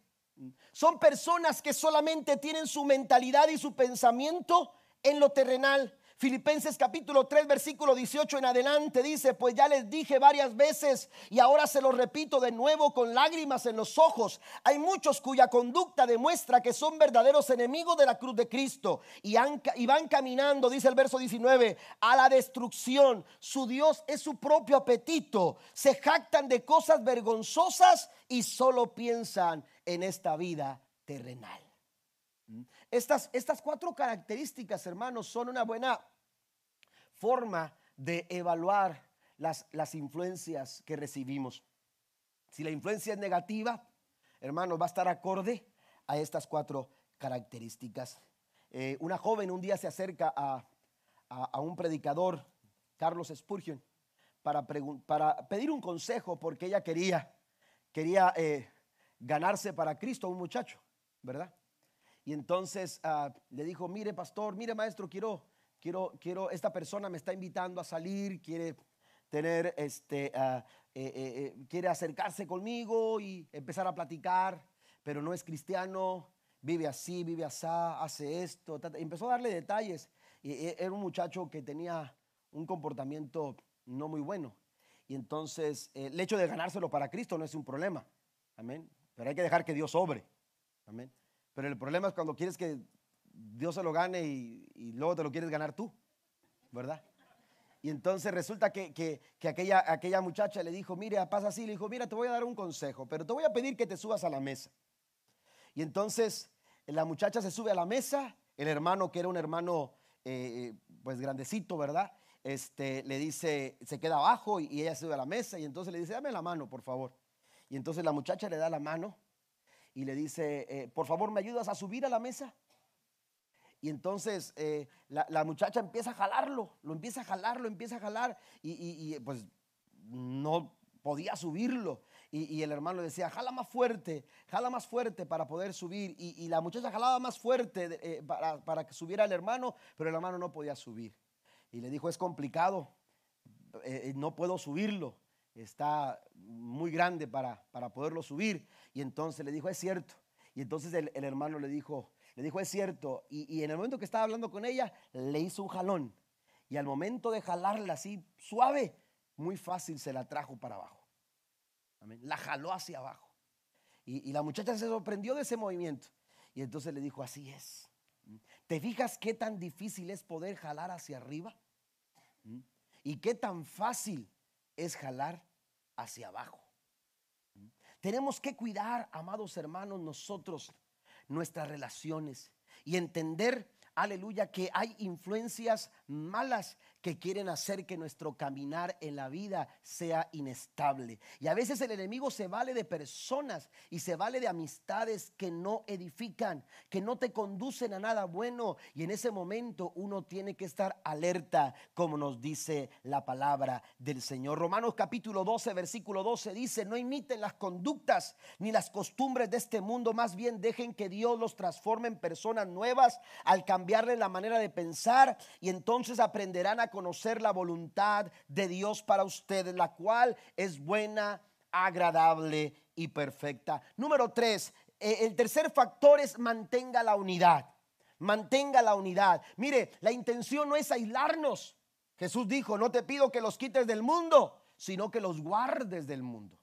Son personas que solamente tienen su mentalidad y su pensamiento en lo terrenal. Filipenses capítulo 3 versículo 18 en adelante dice, pues ya les dije varias veces y ahora se lo repito de nuevo con lágrimas en los ojos. Hay muchos cuya conducta demuestra que son verdaderos enemigos de la cruz de Cristo y, y van caminando, dice el verso 19, a la destrucción. Su Dios es su propio apetito. Se jactan de cosas vergonzosas y solo piensan en esta vida terrenal. Estas, estas cuatro características, hermanos, son una buena forma de evaluar las, las influencias que recibimos. Si la influencia es negativa, hermanos, va a estar acorde a estas cuatro características. Eh, una joven un día se acerca a, un predicador, Carlos Spurgeon, para, para, pedir un consejo porque ella quería, quería eh, ganarse para Cristo a un muchacho, ¿verdad? Y entonces ah, le dijo, mire pastor, mire maestro, quiero, quiero, quiero, esta persona me está invitando a salir, quiere tener, este, ah, eh, eh, eh, quiere acercarse conmigo y empezar a platicar, pero no es cristiano, vive así, vive así, hace esto. Empezó a darle detalles. Y era un muchacho que tenía un comportamiento no muy bueno. Y entonces el hecho de ganárselo para Cristo no es un problema. Amén. Pero hay que dejar que Dios obre. Amén. Pero el problema es cuando quieres que Dios se lo gane y, luego te lo quieres ganar tú, ¿verdad? Y entonces resulta que, aquella, aquella, muchacha le dijo, mira, pasa así, le dijo, mira, te voy a dar un consejo, pero te voy a pedir que te subas a la mesa. Y entonces la muchacha se sube a la mesa, el hermano, que era un hermano eh, pues grandecito, ¿verdad? Este, le dice, se queda abajo y, y ella se sube a la mesa y entonces le dice, dame la mano, por favor. Y entonces la muchacha le da la mano y le dice, eh, por favor, ¿me ayudas a subir a la mesa? Y entonces eh, la, muchacha empieza a jalarlo, lo empieza a jalar, lo empieza a jalar y, pues no podía subirlo. Y, el hermano le decía, jala más fuerte, jala más fuerte para poder subir. Y, la muchacha jalaba más fuerte eh, para, para, que subiera el hermano, pero el hermano no podía subir. Y le dijo, es complicado, no puedo subirlo está muy grande para, para poderlo subir. Y entonces le dijo, es cierto. Y entonces el, hermano le dijo, le dijo, es cierto. Y, en el momento que estaba hablando con ella, le hizo un jalón. Y al momento de jalarla así suave, muy fácil se la trajo para abajo. La jaló hacia abajo. Y, y la muchacha se sorprendió de ese movimiento. Y entonces le dijo, así es. ¿Te fijas qué tan difícil es poder jalar hacia arriba? ¿Mm? ¿Y qué tan fácil es jalar hacia abajo. Tenemos que cuidar, amados hermanos, nosotros, nuestras relaciones y entender aleluya, que hay influencias malas que quieren hacer que nuestro caminar en la vida sea inestable. Y a veces el enemigo se vale de personas y se vale de amistades que no edifican, que no te conducen a nada bueno. Y en ese momento uno tiene que estar alerta, como nos dice la palabra del Señor. Romanos capítulo 12, versículo 12 dice, no imiten las conductas ni las costumbres de este mundo, más bien dejen que Dios los transforme en personas nuevas al cambiar cambiarle la manera de pensar y entonces aprenderán a conocer la voluntad de Dios para ustedes, la cual es buena, agradable y perfecta. Número tres, eh, el tercer factor es mantenga la unidad. Mantenga la unidad. Mire, la intención no es aislarnos. Jesús dijo, no te pido que los quites del mundo, sino que los guardes del mundo.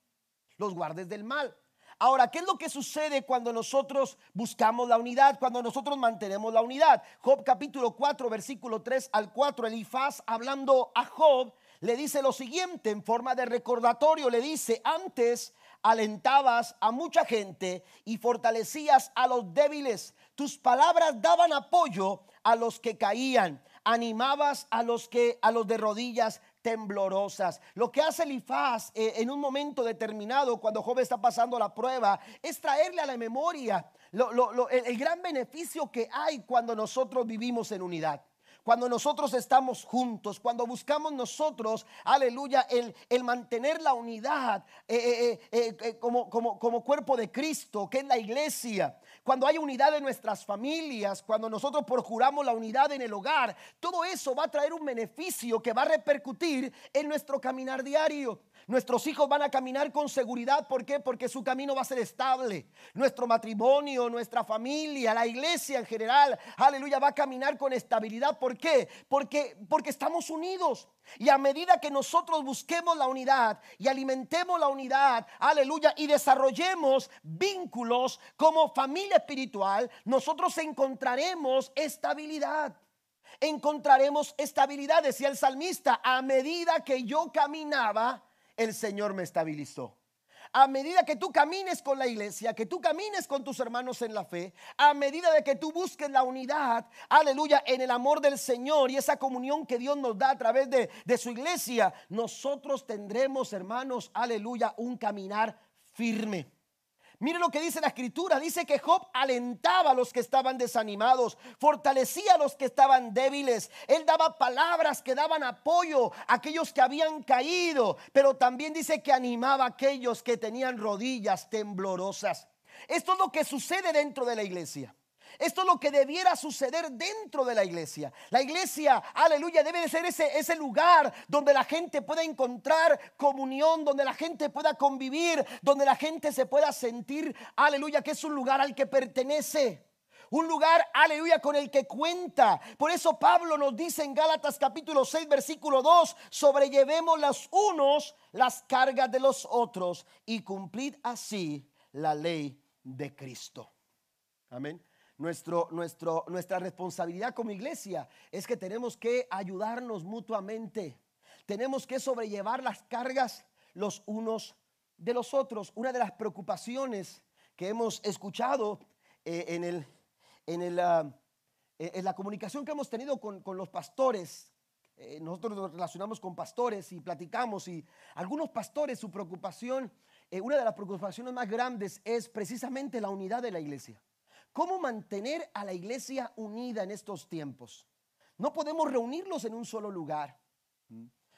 Los guardes del mal. Ahora, ¿qué es lo que sucede cuando nosotros buscamos la unidad? Cuando nosotros mantenemos la unidad. Job capítulo 4, versículo 3 al 4, Elifaz hablando a Job, le dice lo siguiente en forma de recordatorio, le dice, antes alentabas a mucha gente y fortalecías a los débiles. Tus palabras daban apoyo a los que caían, animabas a los que a los de rodillas temblorosas. Lo que hace Elifaz eh, en un momento determinado, cuando Job está pasando la prueba, es traerle a la memoria el gran beneficio que hay cuando nosotros vivimos en unidad. cuando nosotros estamos juntos, cuando buscamos nosotros, aleluya, el, el mantener la unidad eh, eh, como, como, como cuerpo de Cristo, que es la iglesia, cuando hay unidad en nuestras familias, cuando nosotros procuramos la unidad en el hogar, todo eso va a traer un beneficio que va a repercutir en nuestro caminar diario. Nuestros hijos van a caminar con seguridad. ¿Por qué? Porque su camino va a ser estable. Nuestro matrimonio, nuestra familia, la iglesia en general, aleluya, va a caminar con estabilidad. ¿Por qué? Porque, porque estamos unidos. Y a medida que nosotros busquemos la unidad y alimentemos la unidad, aleluya, y desarrollemos vínculos como familia espiritual, nosotros encontraremos estabilidad encontraremos estabilidad. Decía el salmista, a medida que yo caminaba, el Señor me estabilizó. A medida que tú camines con la iglesia, que tú camines con tus hermanos en la fe, a medida de que tú busques la unidad, aleluya, en el amor del Señor y esa comunión que Dios nos da a través de, de su iglesia, nosotros tendremos, hermanos, aleluya, un caminar firme. Mire lo que dice la escritura. Dice que Job alentaba a los que estaban desanimados, fortalecía a los que estaban débiles. Él daba palabras que daban apoyo a aquellos que habían caído, pero también dice que animaba a aquellos que tenían rodillas temblorosas. Esto es lo que sucede dentro de la iglesia. Esto es lo que debiera suceder dentro de la iglesia. La iglesia, aleluya, debe de ser ese, ese lugar donde la gente pueda encontrar comunión, donde la gente pueda convivir, donde la gente se pueda sentir, aleluya, que es un lugar al que pertenece. Un lugar, aleluya, con el que cuenta. Por eso Pablo nos dice en Gálatas capítulo 6, versículo 2, sobrellevemos los unos las cargas de los otros y cumplid así la ley de Cristo. Amén. Nuestro, nuestro, nuestra responsabilidad como iglesia es que tenemos que ayudarnos mutuamente. Tenemos que sobrellevar las cargas los unos de los otros. Una de las preocupaciones que hemos escuchado eh, en, el, en, el, ah, eh, en, la comunicación que hemos tenido con, con los pastores, eh, nosotros nos relacionamos con pastores y platicamos y algunos pastores su preocupación, una de las preocupaciones más grandes es precisamente la unidad de la iglesia. ¿Cómo mantener a la iglesia unida en estos tiempos? No podemos reunirlos en un solo lugar.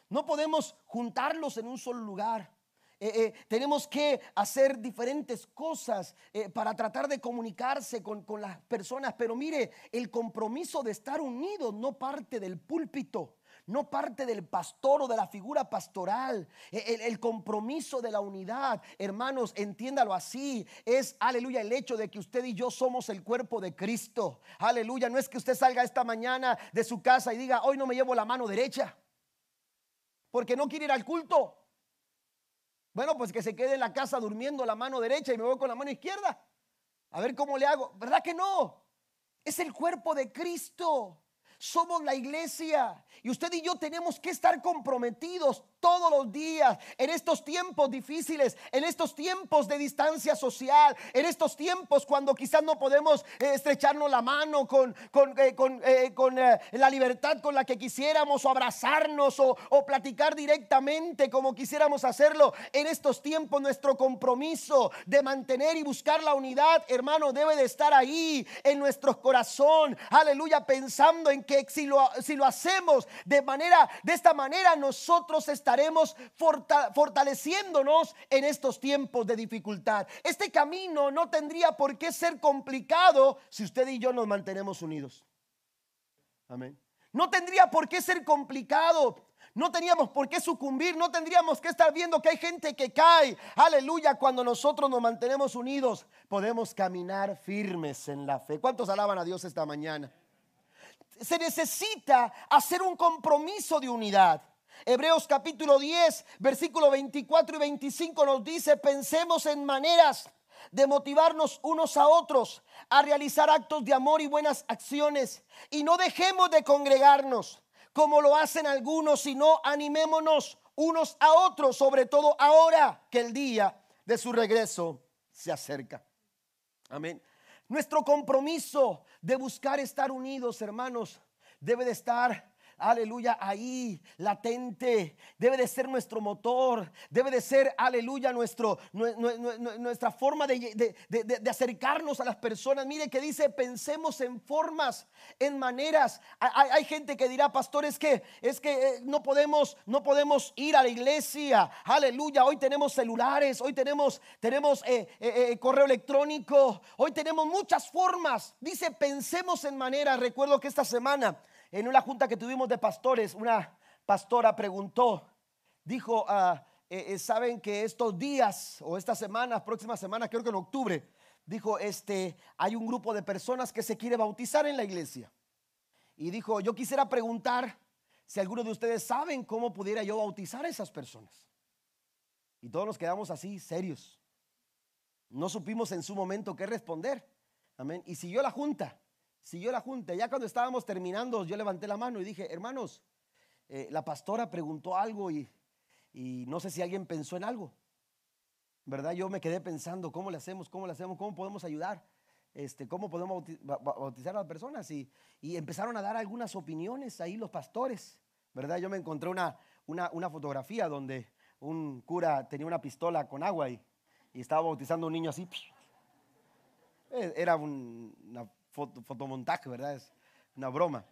No podemos juntarlos en un solo lugar. Eh, eh, tenemos que hacer diferentes cosas eh, para tratar de comunicarse con, con las personas. Pero mire, el compromiso de estar unidos no parte del púlpito no parte del pastor o de la figura pastoral. E, el, compromiso de la unidad, hermanos, entiéndalo así, es, aleluya, el hecho de que usted y yo somos el cuerpo de Cristo. Aleluya, no es que usted salga esta mañana de su casa y diga, hoy no me llevo la mano derecha, porque no quiere ir al culto. Bueno, pues que se quede en la casa durmiendo la mano derecha y me voy con la mano izquierda. A ver cómo le hago. ¿Verdad que no? Es el cuerpo de Cristo. Somos la iglesia. Y usted y yo tenemos que estar comprometidos todos los días en estos tiempos difíciles, en estos tiempos de distancia social, en estos tiempos cuando quizás no podemos eh, estrecharnos la mano con, con, eh, eh, la libertad con la que quisiéramos o abrazarnos o, o platicar directamente como quisiéramos hacerlo. En estos tiempos nuestro compromiso de mantener y buscar la unidad, hermano, debe de estar ahí en nuestro corazón. Aleluya, pensando en que si lo, si lo hacemos de manera, de esta manera, nosotros estaremos fortaleciéndonos en estos tiempos de dificultad. Este camino no tendría por qué ser complicado si usted y yo nos mantenemos unidos. Amén. No tendría por qué ser complicado. No teníamos por qué sucumbir, no tendríamos que estar viendo que hay gente que cae. Aleluya, cuando nosotros nos mantenemos unidos, podemos caminar firmes en la fe. ¿Cuántos alaban a Dios esta mañana? se necesita hacer un compromiso de unidad. Hebreos capítulo 10, versículo 24 y 25 nos dice, pensemos en maneras de motivarnos unos a otros a realizar actos de amor y buenas acciones y no dejemos de congregarnos como lo hacen algunos, sino animémonos unos a otros, sobre todo ahora que el día de su regreso se acerca. Amén. Nuestro compromiso de buscar estar unidos, hermanos, debe de estar aleluya, ahí, latente. Debe de ser nuestro motor. Debe de ser, aleluya, nuestro, nuestra forma de, acercarnos a las personas. Mire que dice, pensemos en formas, en maneras. Hay, gente que dirá, pastor, es que, es que eh, no, podemos, no podemos ir a la iglesia. Aleluya, hoy tenemos celulares, hoy tenemos, tenemos eh, eh, correo electrónico, hoy tenemos muchas formas. Dice, pensemos en maneras. Recuerdo que esta semana en una junta que tuvimos de pastores, una pastora preguntó, dijo, ah, eh, eh, saben que estos días o estas semanas, próximas semanas, creo que en octubre, dijo, este, hay un grupo de personas que se quiere bautizar en la iglesia. Y dijo, yo quisiera preguntar si algunos de ustedes saben cómo pudiera yo bautizar a esas personas. Y todos nos quedamos así, serios. No supimos en su momento qué responder. Amén. Y siguió la junta siguió la junta. Ya cuando estábamos terminando, yo levanté la mano y dije, hermanos, eh, la pastora preguntó algo y, no sé si alguien pensó en algo. ¿Verdad? Yo me quedé pensando, ¿cómo le hacemos? ¿Cómo le hacemos? ¿Cómo podemos ayudar? Este, ¿Cómo podemos bautizar a las personas? Y, empezaron a dar algunas opiniones ahí los pastores. ¿Verdad? Yo me encontré una, una, fotografía donde un cura tenía una pistola con agua y, y estaba bautizando a un niño así. Eh, era una fotomontaje, ¿verdad? Es una broma.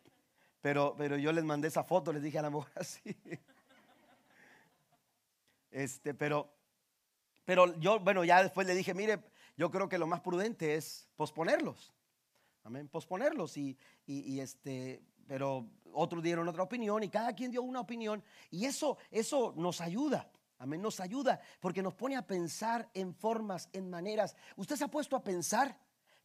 Pero, pero yo les mandé esa foto, les dije a la mujer *laughs* así. Este, pero, pero yo, bueno, ya después le dije, mire, yo creo que lo más prudente es posponerlos. Amén, posponerlos. Y, y, este, pero otros dieron otra opinión y cada quien dio una opinión. Y eso, eso nos ayuda. Amén, nos ayuda porque nos pone a pensar en formas, en maneras. ¿Usted se ha puesto a pensar?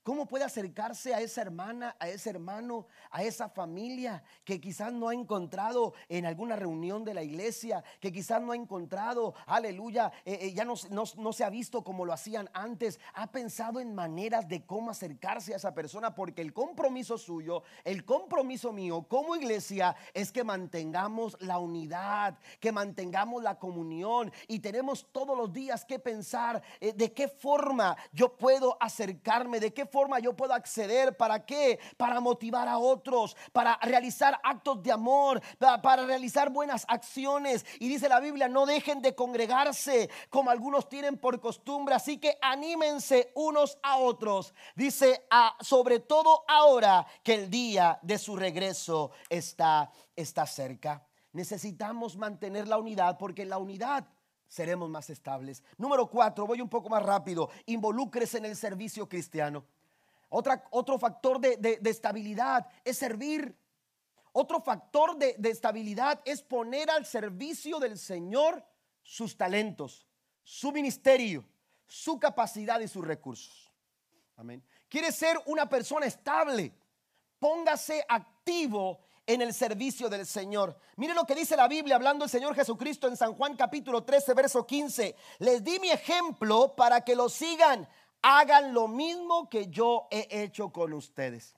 ¿Cómo puede acercarse a esa hermana, a ese hermano, a esa familia que quizás no ha encontrado en alguna reunión de la iglesia, que quizás no ha encontrado, aleluya, eh, eh, ya no, no, se ha visto como lo hacían antes? Ha pensado en maneras de cómo acercarse a esa persona porque el compromiso suyo, el compromiso mío como iglesia es que mantengamos la unidad, que mantengamos la comunión y tenemos todos los días que pensar eh, de qué forma yo puedo acercarme, de qué forma forma yo puedo acceder. ¿Para qué? Para motivar a otros, para realizar actos de amor, para, realizar buenas acciones. Y dice la Biblia, no dejen de congregarse como algunos tienen por costumbre. Así que anímense unos a otros. Dice, sobre todo ahora que el día de su regreso está, está cerca. Necesitamos mantener la unidad porque la unidad seremos más estables. Número cuatro, voy un poco más rápido. Involúcrese en el servicio cristiano otro factor de, estabilidad es servir. Otro factor de, de estabilidad es poner al servicio del Señor sus talentos, su ministerio, su capacidad y sus recursos. Amén. Quiere ser una persona estable. Póngase activo en el servicio del Señor. Mire lo que dice la Biblia hablando el Señor Jesucristo en San Juan capítulo 13, verso 15. Les di mi ejemplo para que lo sigan hagan lo mismo que yo he hecho con ustedes.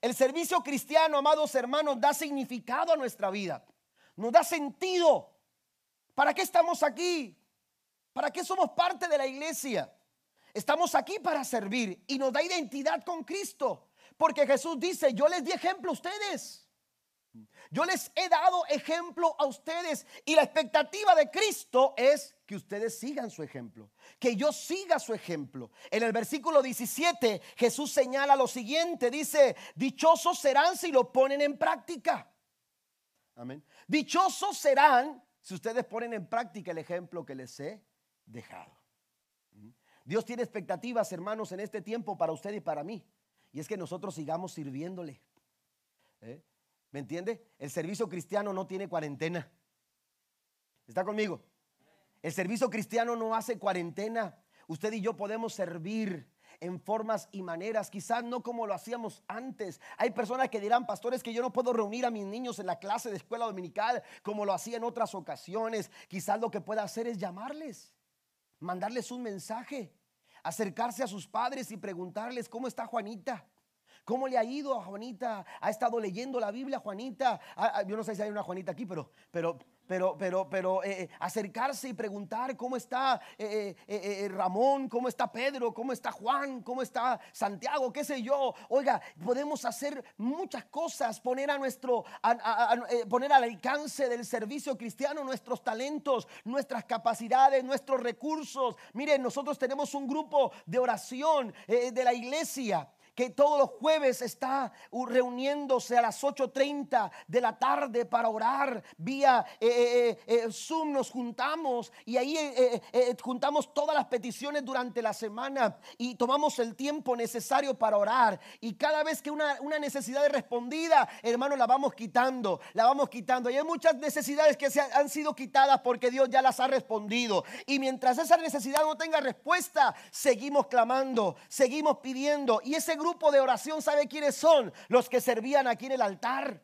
El servicio cristiano, amados hermanos, da significado a nuestra vida. Nos da sentido. ¿Para qué estamos aquí? ¿Para qué somos parte de la iglesia? Estamos aquí para servir y nos da identidad con Cristo. Porque Jesús dice, yo les di ejemplo a ustedes. Yo les he dado ejemplo a ustedes y la expectativa de Cristo es que ustedes sigan su ejemplo, que yo siga su ejemplo. En el versículo 17 Jesús señala lo siguiente, dice, dichosos serán si lo ponen en práctica. Amén. Dichosos serán si ustedes ponen en práctica el ejemplo que les he dejado. Dios tiene expectativas, hermanos, en este tiempo para usted y para mí. Y es que nosotros sigamos sirviéndole. ¿Eh? ¿Me entiende? El servicio cristiano no tiene cuarentena. ¿Está conmigo? El servicio cristiano no hace cuarentena. Usted y yo podemos servir en formas y maneras, quizás no como lo hacíamos antes. Hay personas que dirán, pastores, que yo no puedo reunir a mis niños en la clase de escuela dominical como lo hacía en otras ocasiones. Quizás lo que pueda hacer es llamarles, mandarles un mensaje, acercarse a sus padres y preguntarles, ¿cómo está Juanita? ¿Cómo le ha ido a Juanita? ¿Ha estado leyendo la Biblia, Juanita? Ah, ah, yo no sé si hay una Juanita aquí, pero, pero, pero, pero, pero eh, eh, acercarse y preguntar cómo está eh, Ramón, cómo está Pedro, cómo está Juan, cómo está Santiago, qué sé yo. Oiga, podemos hacer muchas cosas, poner a nuestro, poner al alcance del servicio cristiano nuestros talentos, nuestras capacidades, nuestros recursos. Miren, nosotros tenemos un grupo de oración de la iglesia que todos los jueves está reuniéndose a las 8.30 de la tarde para orar vía eh, eh, eh, Zoom, nos juntamos y ahí juntamos todas las peticiones durante la semana y tomamos el tiempo necesario para orar. Y cada vez que una, una necesidad es respondida, hermano, la vamos quitando, la vamos quitando. Y hay muchas necesidades que se han sido quitadas porque Dios ya las ha respondido. Y mientras esa necesidad no tenga respuesta, seguimos clamando, seguimos pidiendo. Y ese grupo de oración, ¿sabe quiénes son? Los que servían aquí en el altar.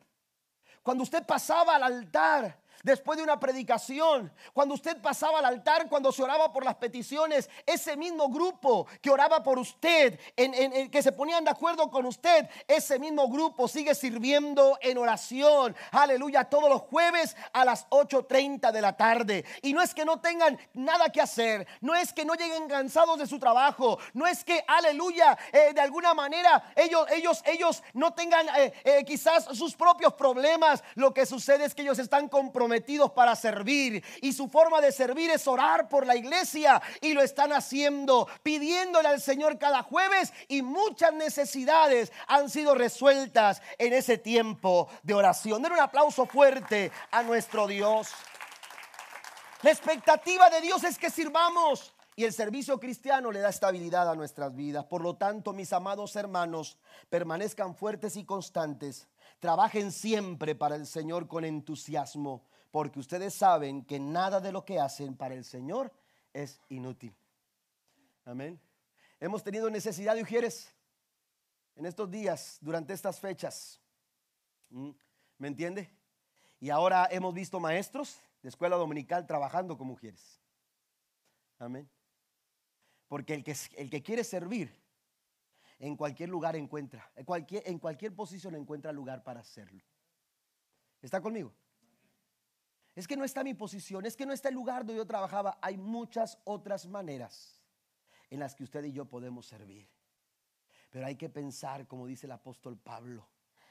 Cuando usted pasaba al altar, después de una predicación, cuando usted pasaba al altar, cuando se oraba por las peticiones, ese mismo grupo que oraba por usted, que se ponían de acuerdo con usted, ese mismo grupo sigue sirviendo en oración, aleluya, todos los jueves a las 8.30 de la tarde. Y no es que no tengan nada que hacer, no es que no lleguen cansados de su trabajo, no es que, aleluya, eh, de alguna manera ellos, ellos, ellos no tengan eh, eh, quizás sus propios problemas, lo que sucede es que ellos están comprometidos para servir y su forma de servir es orar por la iglesia y lo están haciendo pidiéndole al Señor cada jueves y muchas necesidades han sido resueltas en ese tiempo de oración. Den un aplauso fuerte a nuestro Dios. La expectativa de Dios es que sirvamos. Y el servicio cristiano le da estabilidad a nuestras vidas. Por lo tanto, mis amados hermanos, permanezcan fuertes y constantes. Trabajen siempre para el Señor con entusiasmo porque ustedes saben que nada de lo que hacen para el Señor es inútil. Amén. Hemos tenido necesidad de ujieres en estos días, durante estas fechas. ¿Mm? ¿Me entiende? Y ahora hemos visto maestros de escuela dominical trabajando como mujeres. Amén. Porque el que, el que quiere servir, en cualquier lugar encuentra, en cualquier, en cualquier posición encuentra lugar para hacerlo. ¿Está conmigo? Es que no está mi posición, es que no está el lugar donde yo trabajaba. Hay muchas otras maneras en las que usted y yo podemos servir. Pero hay que pensar, como dice el apóstol Pablo,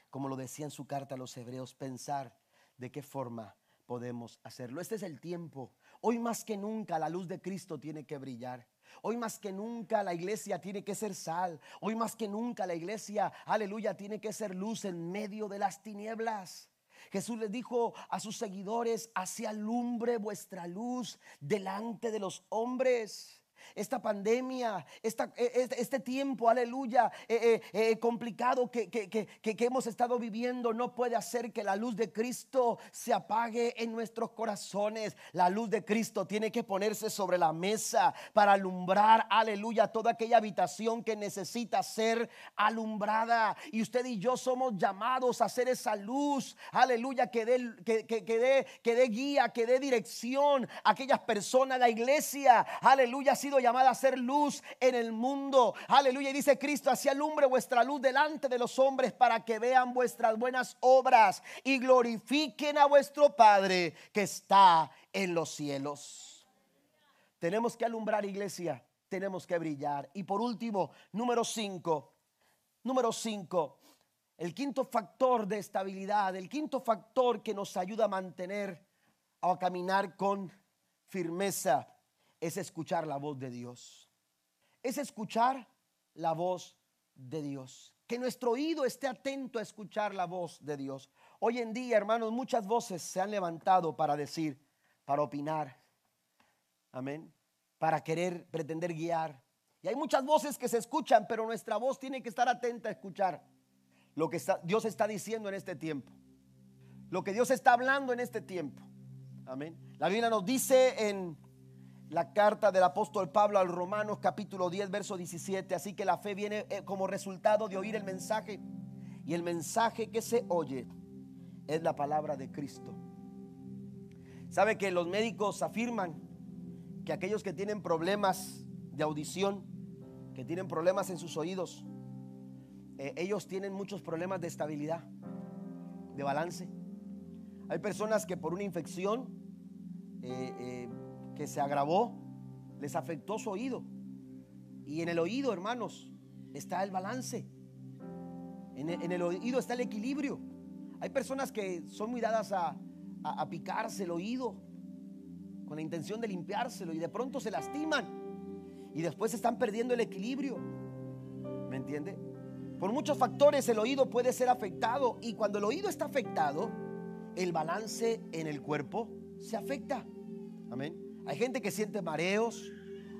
como lo decía en su carta a los hebreos, pensar de qué forma podemos hacerlo. Este es el tiempo. Hoy más que nunca la luz de Cristo tiene que brillar. Hoy más que nunca la iglesia tiene que ser sal. Hoy más que nunca la iglesia, aleluya, tiene que ser luz en medio de las tinieblas. Jesús les dijo a sus seguidores, hacia alumbre vuestra luz delante de los hombres esta pandemia, e, e, este tiempo, aleluya, eh, complicado que, que, hemos estado viviendo, no puede hacer que la luz de Cristo se apague en nuestros corazones. La luz de Cristo tiene que ponerse sobre la mesa para alumbrar, aleluya, toda aquella habitación que necesita ser alumbrada. Y usted y yo somos llamados a hacer esa luz, aleluya, que dé, que, dé, que guía, que dé dirección a aquellas personas, la iglesia, aleluya, ha llamada a ser luz en el mundo. Aleluya. Y dice Cristo, así alumbre vuestra luz delante de los hombres para que vean vuestras buenas obras y glorifiquen a vuestro Padre que está en los cielos. Tenemos que alumbrar iglesia, tenemos que brillar. Y por último, número cinco, número cinco, el quinto factor de estabilidad, el quinto factor que nos ayuda a mantener, a caminar con firmeza es escuchar la voz de Dios. Es escuchar la voz de Dios. Que nuestro oído esté atento a escuchar la voz de Dios. Hoy en día, hermanos, muchas voces se han levantado para decir, para opinar. Amén. Para querer, pretender guiar. Y hay muchas voces que se escuchan, pero nuestra voz tiene que estar atenta a escuchar lo que Dios está diciendo en este tiempo. Lo que Dios está hablando en este tiempo. Amén. La Biblia nos dice en la carta del apóstol Pablo al Romanos capítulo 10, verso 17. Así que la fe viene eh, como resultado de oír el mensaje. Y el mensaje que se oye es la palabra de Cristo. ¿Sabe que los médicos afirman que aquellos que tienen problemas de audición, que tienen problemas en sus oídos, eh, ellos tienen muchos problemas de estabilidad, de balance? Hay personas que por una infección eh, que se agravó, les afectó su oído. Y en el oído, hermanos, está el balance. En el, oído está el equilibrio. Hay personas que son muy dadas a, a, a picarse el oído con la intención de limpiárselo y de pronto se lastiman y después están perdiendo el equilibrio. ¿Me entiende? Por muchos factores el oído puede ser afectado y cuando el oído está afectado, el balance en el cuerpo se afecta. Amén. Hay gente que siente mareos,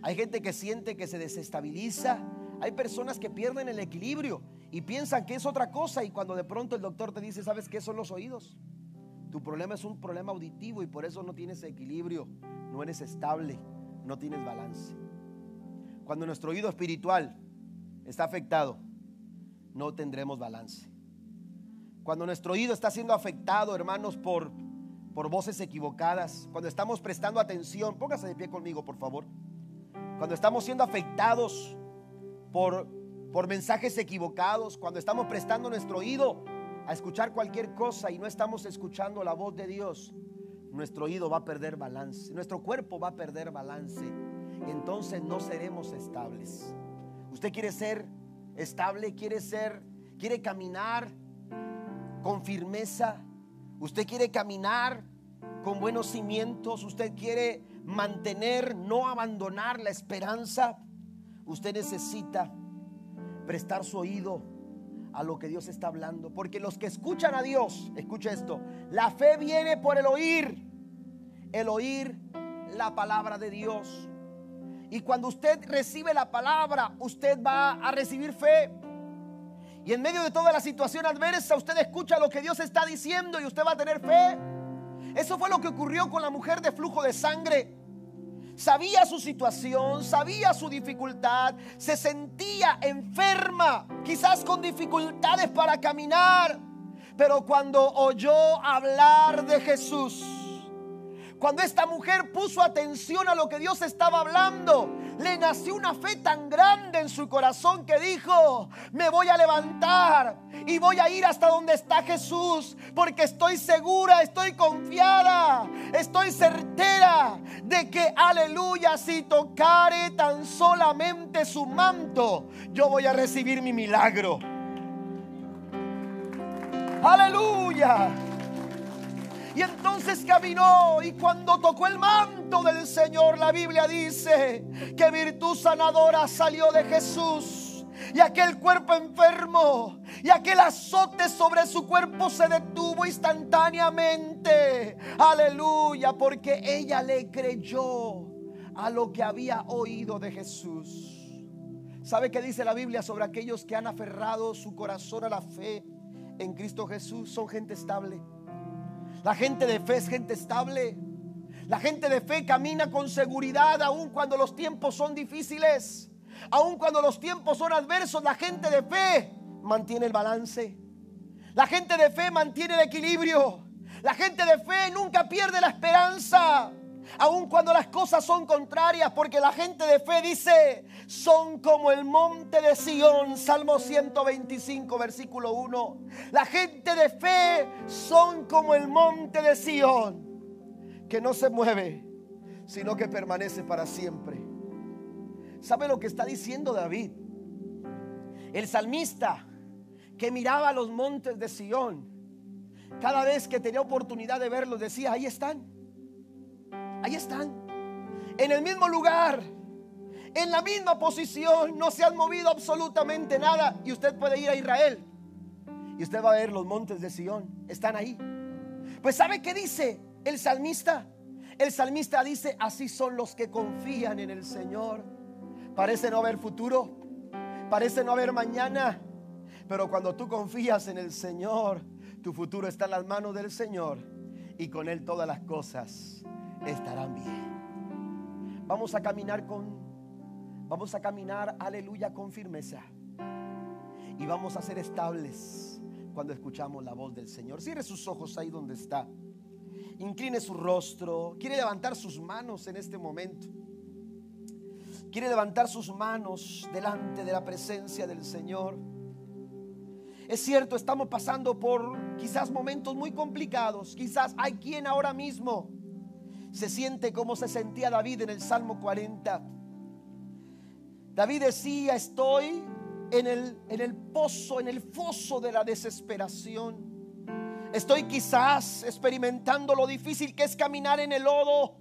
hay gente que siente que se desestabiliza, hay personas que pierden el equilibrio y piensan que es otra cosa y cuando de pronto el doctor te dice, ¿sabes qué son los oídos? Tu problema es un problema auditivo y por eso no tienes equilibrio, no eres estable, no tienes balance. Cuando nuestro oído espiritual está afectado, no tendremos balance. Cuando nuestro oído está siendo afectado, hermanos, por, por voces equivocadas, cuando estamos prestando atención, póngase de pie conmigo, por favor. Cuando estamos siendo afectados por, por mensajes equivocados, cuando estamos prestando nuestro oído a escuchar cualquier cosa y no estamos escuchando la voz de Dios, nuestro oído va a perder balance, nuestro cuerpo va a perder balance y entonces no seremos estables. Usted quiere ser estable, quiere ser, quiere caminar con firmeza, usted quiere caminar con buenos cimientos, usted quiere mantener, no abandonar la esperanza, usted necesita prestar su oído a lo que Dios está hablando. Porque los que escuchan a Dios, escucha esto, la fe viene por el oír, el oír la palabra de Dios. Y cuando usted recibe la palabra, usted va a recibir fe. Y en medio de toda la situación adversa, usted escucha lo que Dios está diciendo y usted va a tener fe. Eso fue lo que ocurrió con la mujer de flujo de sangre. Sabía su situación, sabía su dificultad, se sentía enferma, quizás con dificultades para caminar. Pero cuando oyó hablar de Jesús, cuando esta mujer puso atención a lo que Dios estaba hablando, le nació una fe tan grande en su corazón que dijo, me voy a levantar y voy a ir hasta donde está Jesús, porque estoy segura, estoy confiada, estoy certera de que, aleluya, si tocare tan solamente su manto, yo voy a recibir mi milagro. Aleluya. Y entonces caminó y cuando tocó el manto del Señor, la Biblia dice que virtud sanadora salió de Jesús. Y aquel cuerpo enfermo y aquel azote sobre su cuerpo se detuvo instantáneamente. Aleluya, porque ella le creyó a lo que había oído de Jesús. ¿Sabe qué dice la Biblia sobre aquellos que han aferrado su corazón a la fe en Cristo Jesús? Son gente estable. La gente de fe es gente estable. La gente de fe camina con seguridad aun cuando los tiempos son difíciles. Aun cuando los tiempos son adversos, la gente de fe mantiene el balance. La gente de fe mantiene el equilibrio. La gente de fe nunca pierde la esperanza. Aun cuando las cosas son contrarias, porque la gente de fe dice, son como el monte de Sión, Salmo 125, versículo 1. La gente de fe son como el monte de Sión, que no se mueve, sino que permanece para siempre. ¿Sabe lo que está diciendo David? El salmista que miraba los montes de Sión, cada vez que tenía oportunidad de verlos, decía, ahí están Ahí están. En el mismo lugar. En la misma posición. No se han movido absolutamente nada. Y usted puede ir a Israel. Y usted va a ver los montes de Sión. Están ahí. Pues ¿sabe qué dice el salmista? El salmista dice, así son los que confían en el Señor. Parece no haber futuro. Parece no haber mañana. Pero cuando tú confías en el Señor, tu futuro está en las manos del Señor. Y con Él todas las cosas estarán bien. Vamos a caminar con, vamos a caminar, aleluya, con firmeza. Y vamos a ser estables cuando escuchamos la voz del Señor. Cierre sus ojos ahí donde está. Incline su rostro. Quiere levantar sus manos en este momento. Quiere levantar sus manos delante de la presencia del Señor. Es cierto, estamos pasando por quizás momentos muy complicados. Quizás hay quien ahora mismo se siente como se sentía David en el Salmo 40. David decía, estoy en el, en el pozo, en el foso de la desesperación. Estoy quizás experimentando lo difícil que es caminar en el lodo.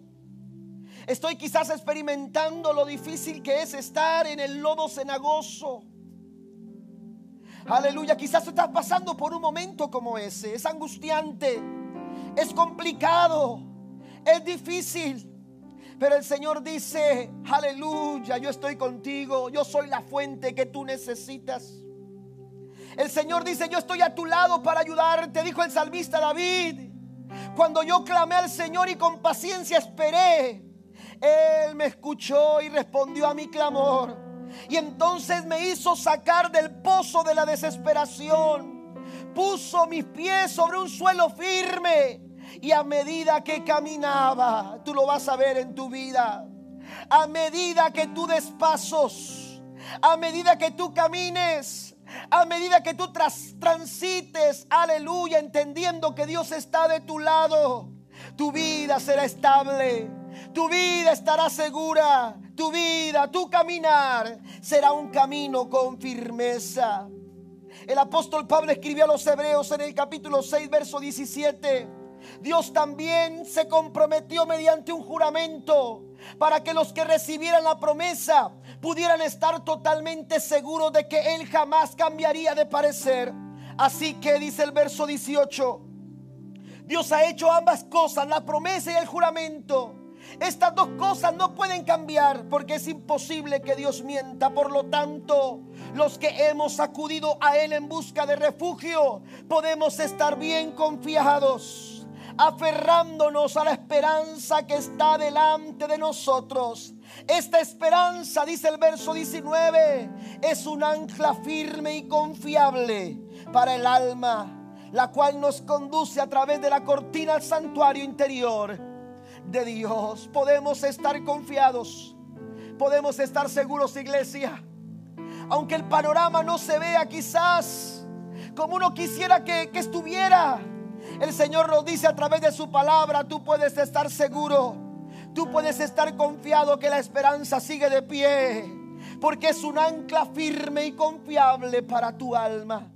Estoy quizás experimentando lo difícil que es estar en el lodo cenagoso. Aleluya, quizás estás pasando por un momento como ese. Es angustiante, es complicado, es difícil. Pero el Señor dice, aleluya, yo estoy contigo, yo soy la fuente que tú necesitas. El Señor dice, yo estoy a tu lado para ayudarte, dijo el salmista David. Cuando yo clamé al Señor y con paciencia esperé, Él me escuchó y respondió a mi clamor. Y entonces me hizo sacar del pozo de la desesperación. Puso mis pies sobre un suelo firme y a medida que caminaba, tú lo vas a ver en tu vida, a medida que tú des pasos, a medida que tú camines, a medida que tú transites, aleluya, entendiendo que Dios está de tu lado, tu vida será estable, tu vida estará segura, tu vida, tu caminar será un camino con firmeza. El apóstol Pablo escribió a los hebreos en el capítulo 6, verso 17. Dios también se comprometió mediante un juramento para que los que recibieran la promesa pudieran estar totalmente seguros de que Él jamás cambiaría de parecer. Así que dice el verso 18, Dios ha hecho ambas cosas, la promesa y el juramento. Estas dos cosas no pueden cambiar porque es imposible que Dios mienta. Por lo tanto, los que hemos acudido a Él en busca de refugio, podemos estar bien confiados aferrándonos a la esperanza que está delante de nosotros. Esta esperanza, dice el verso 19, es un ancla firme y confiable para el alma, la cual nos conduce a través de la cortina al santuario interior de Dios. Podemos estar confiados, podemos estar seguros, iglesia, aunque el panorama no se vea quizás como uno quisiera que, que estuviera el Señor nos dice a través de su palabra, tú puedes estar seguro, tú puedes estar confiado que la esperanza sigue de pie, porque es un ancla firme y confiable para tu alma.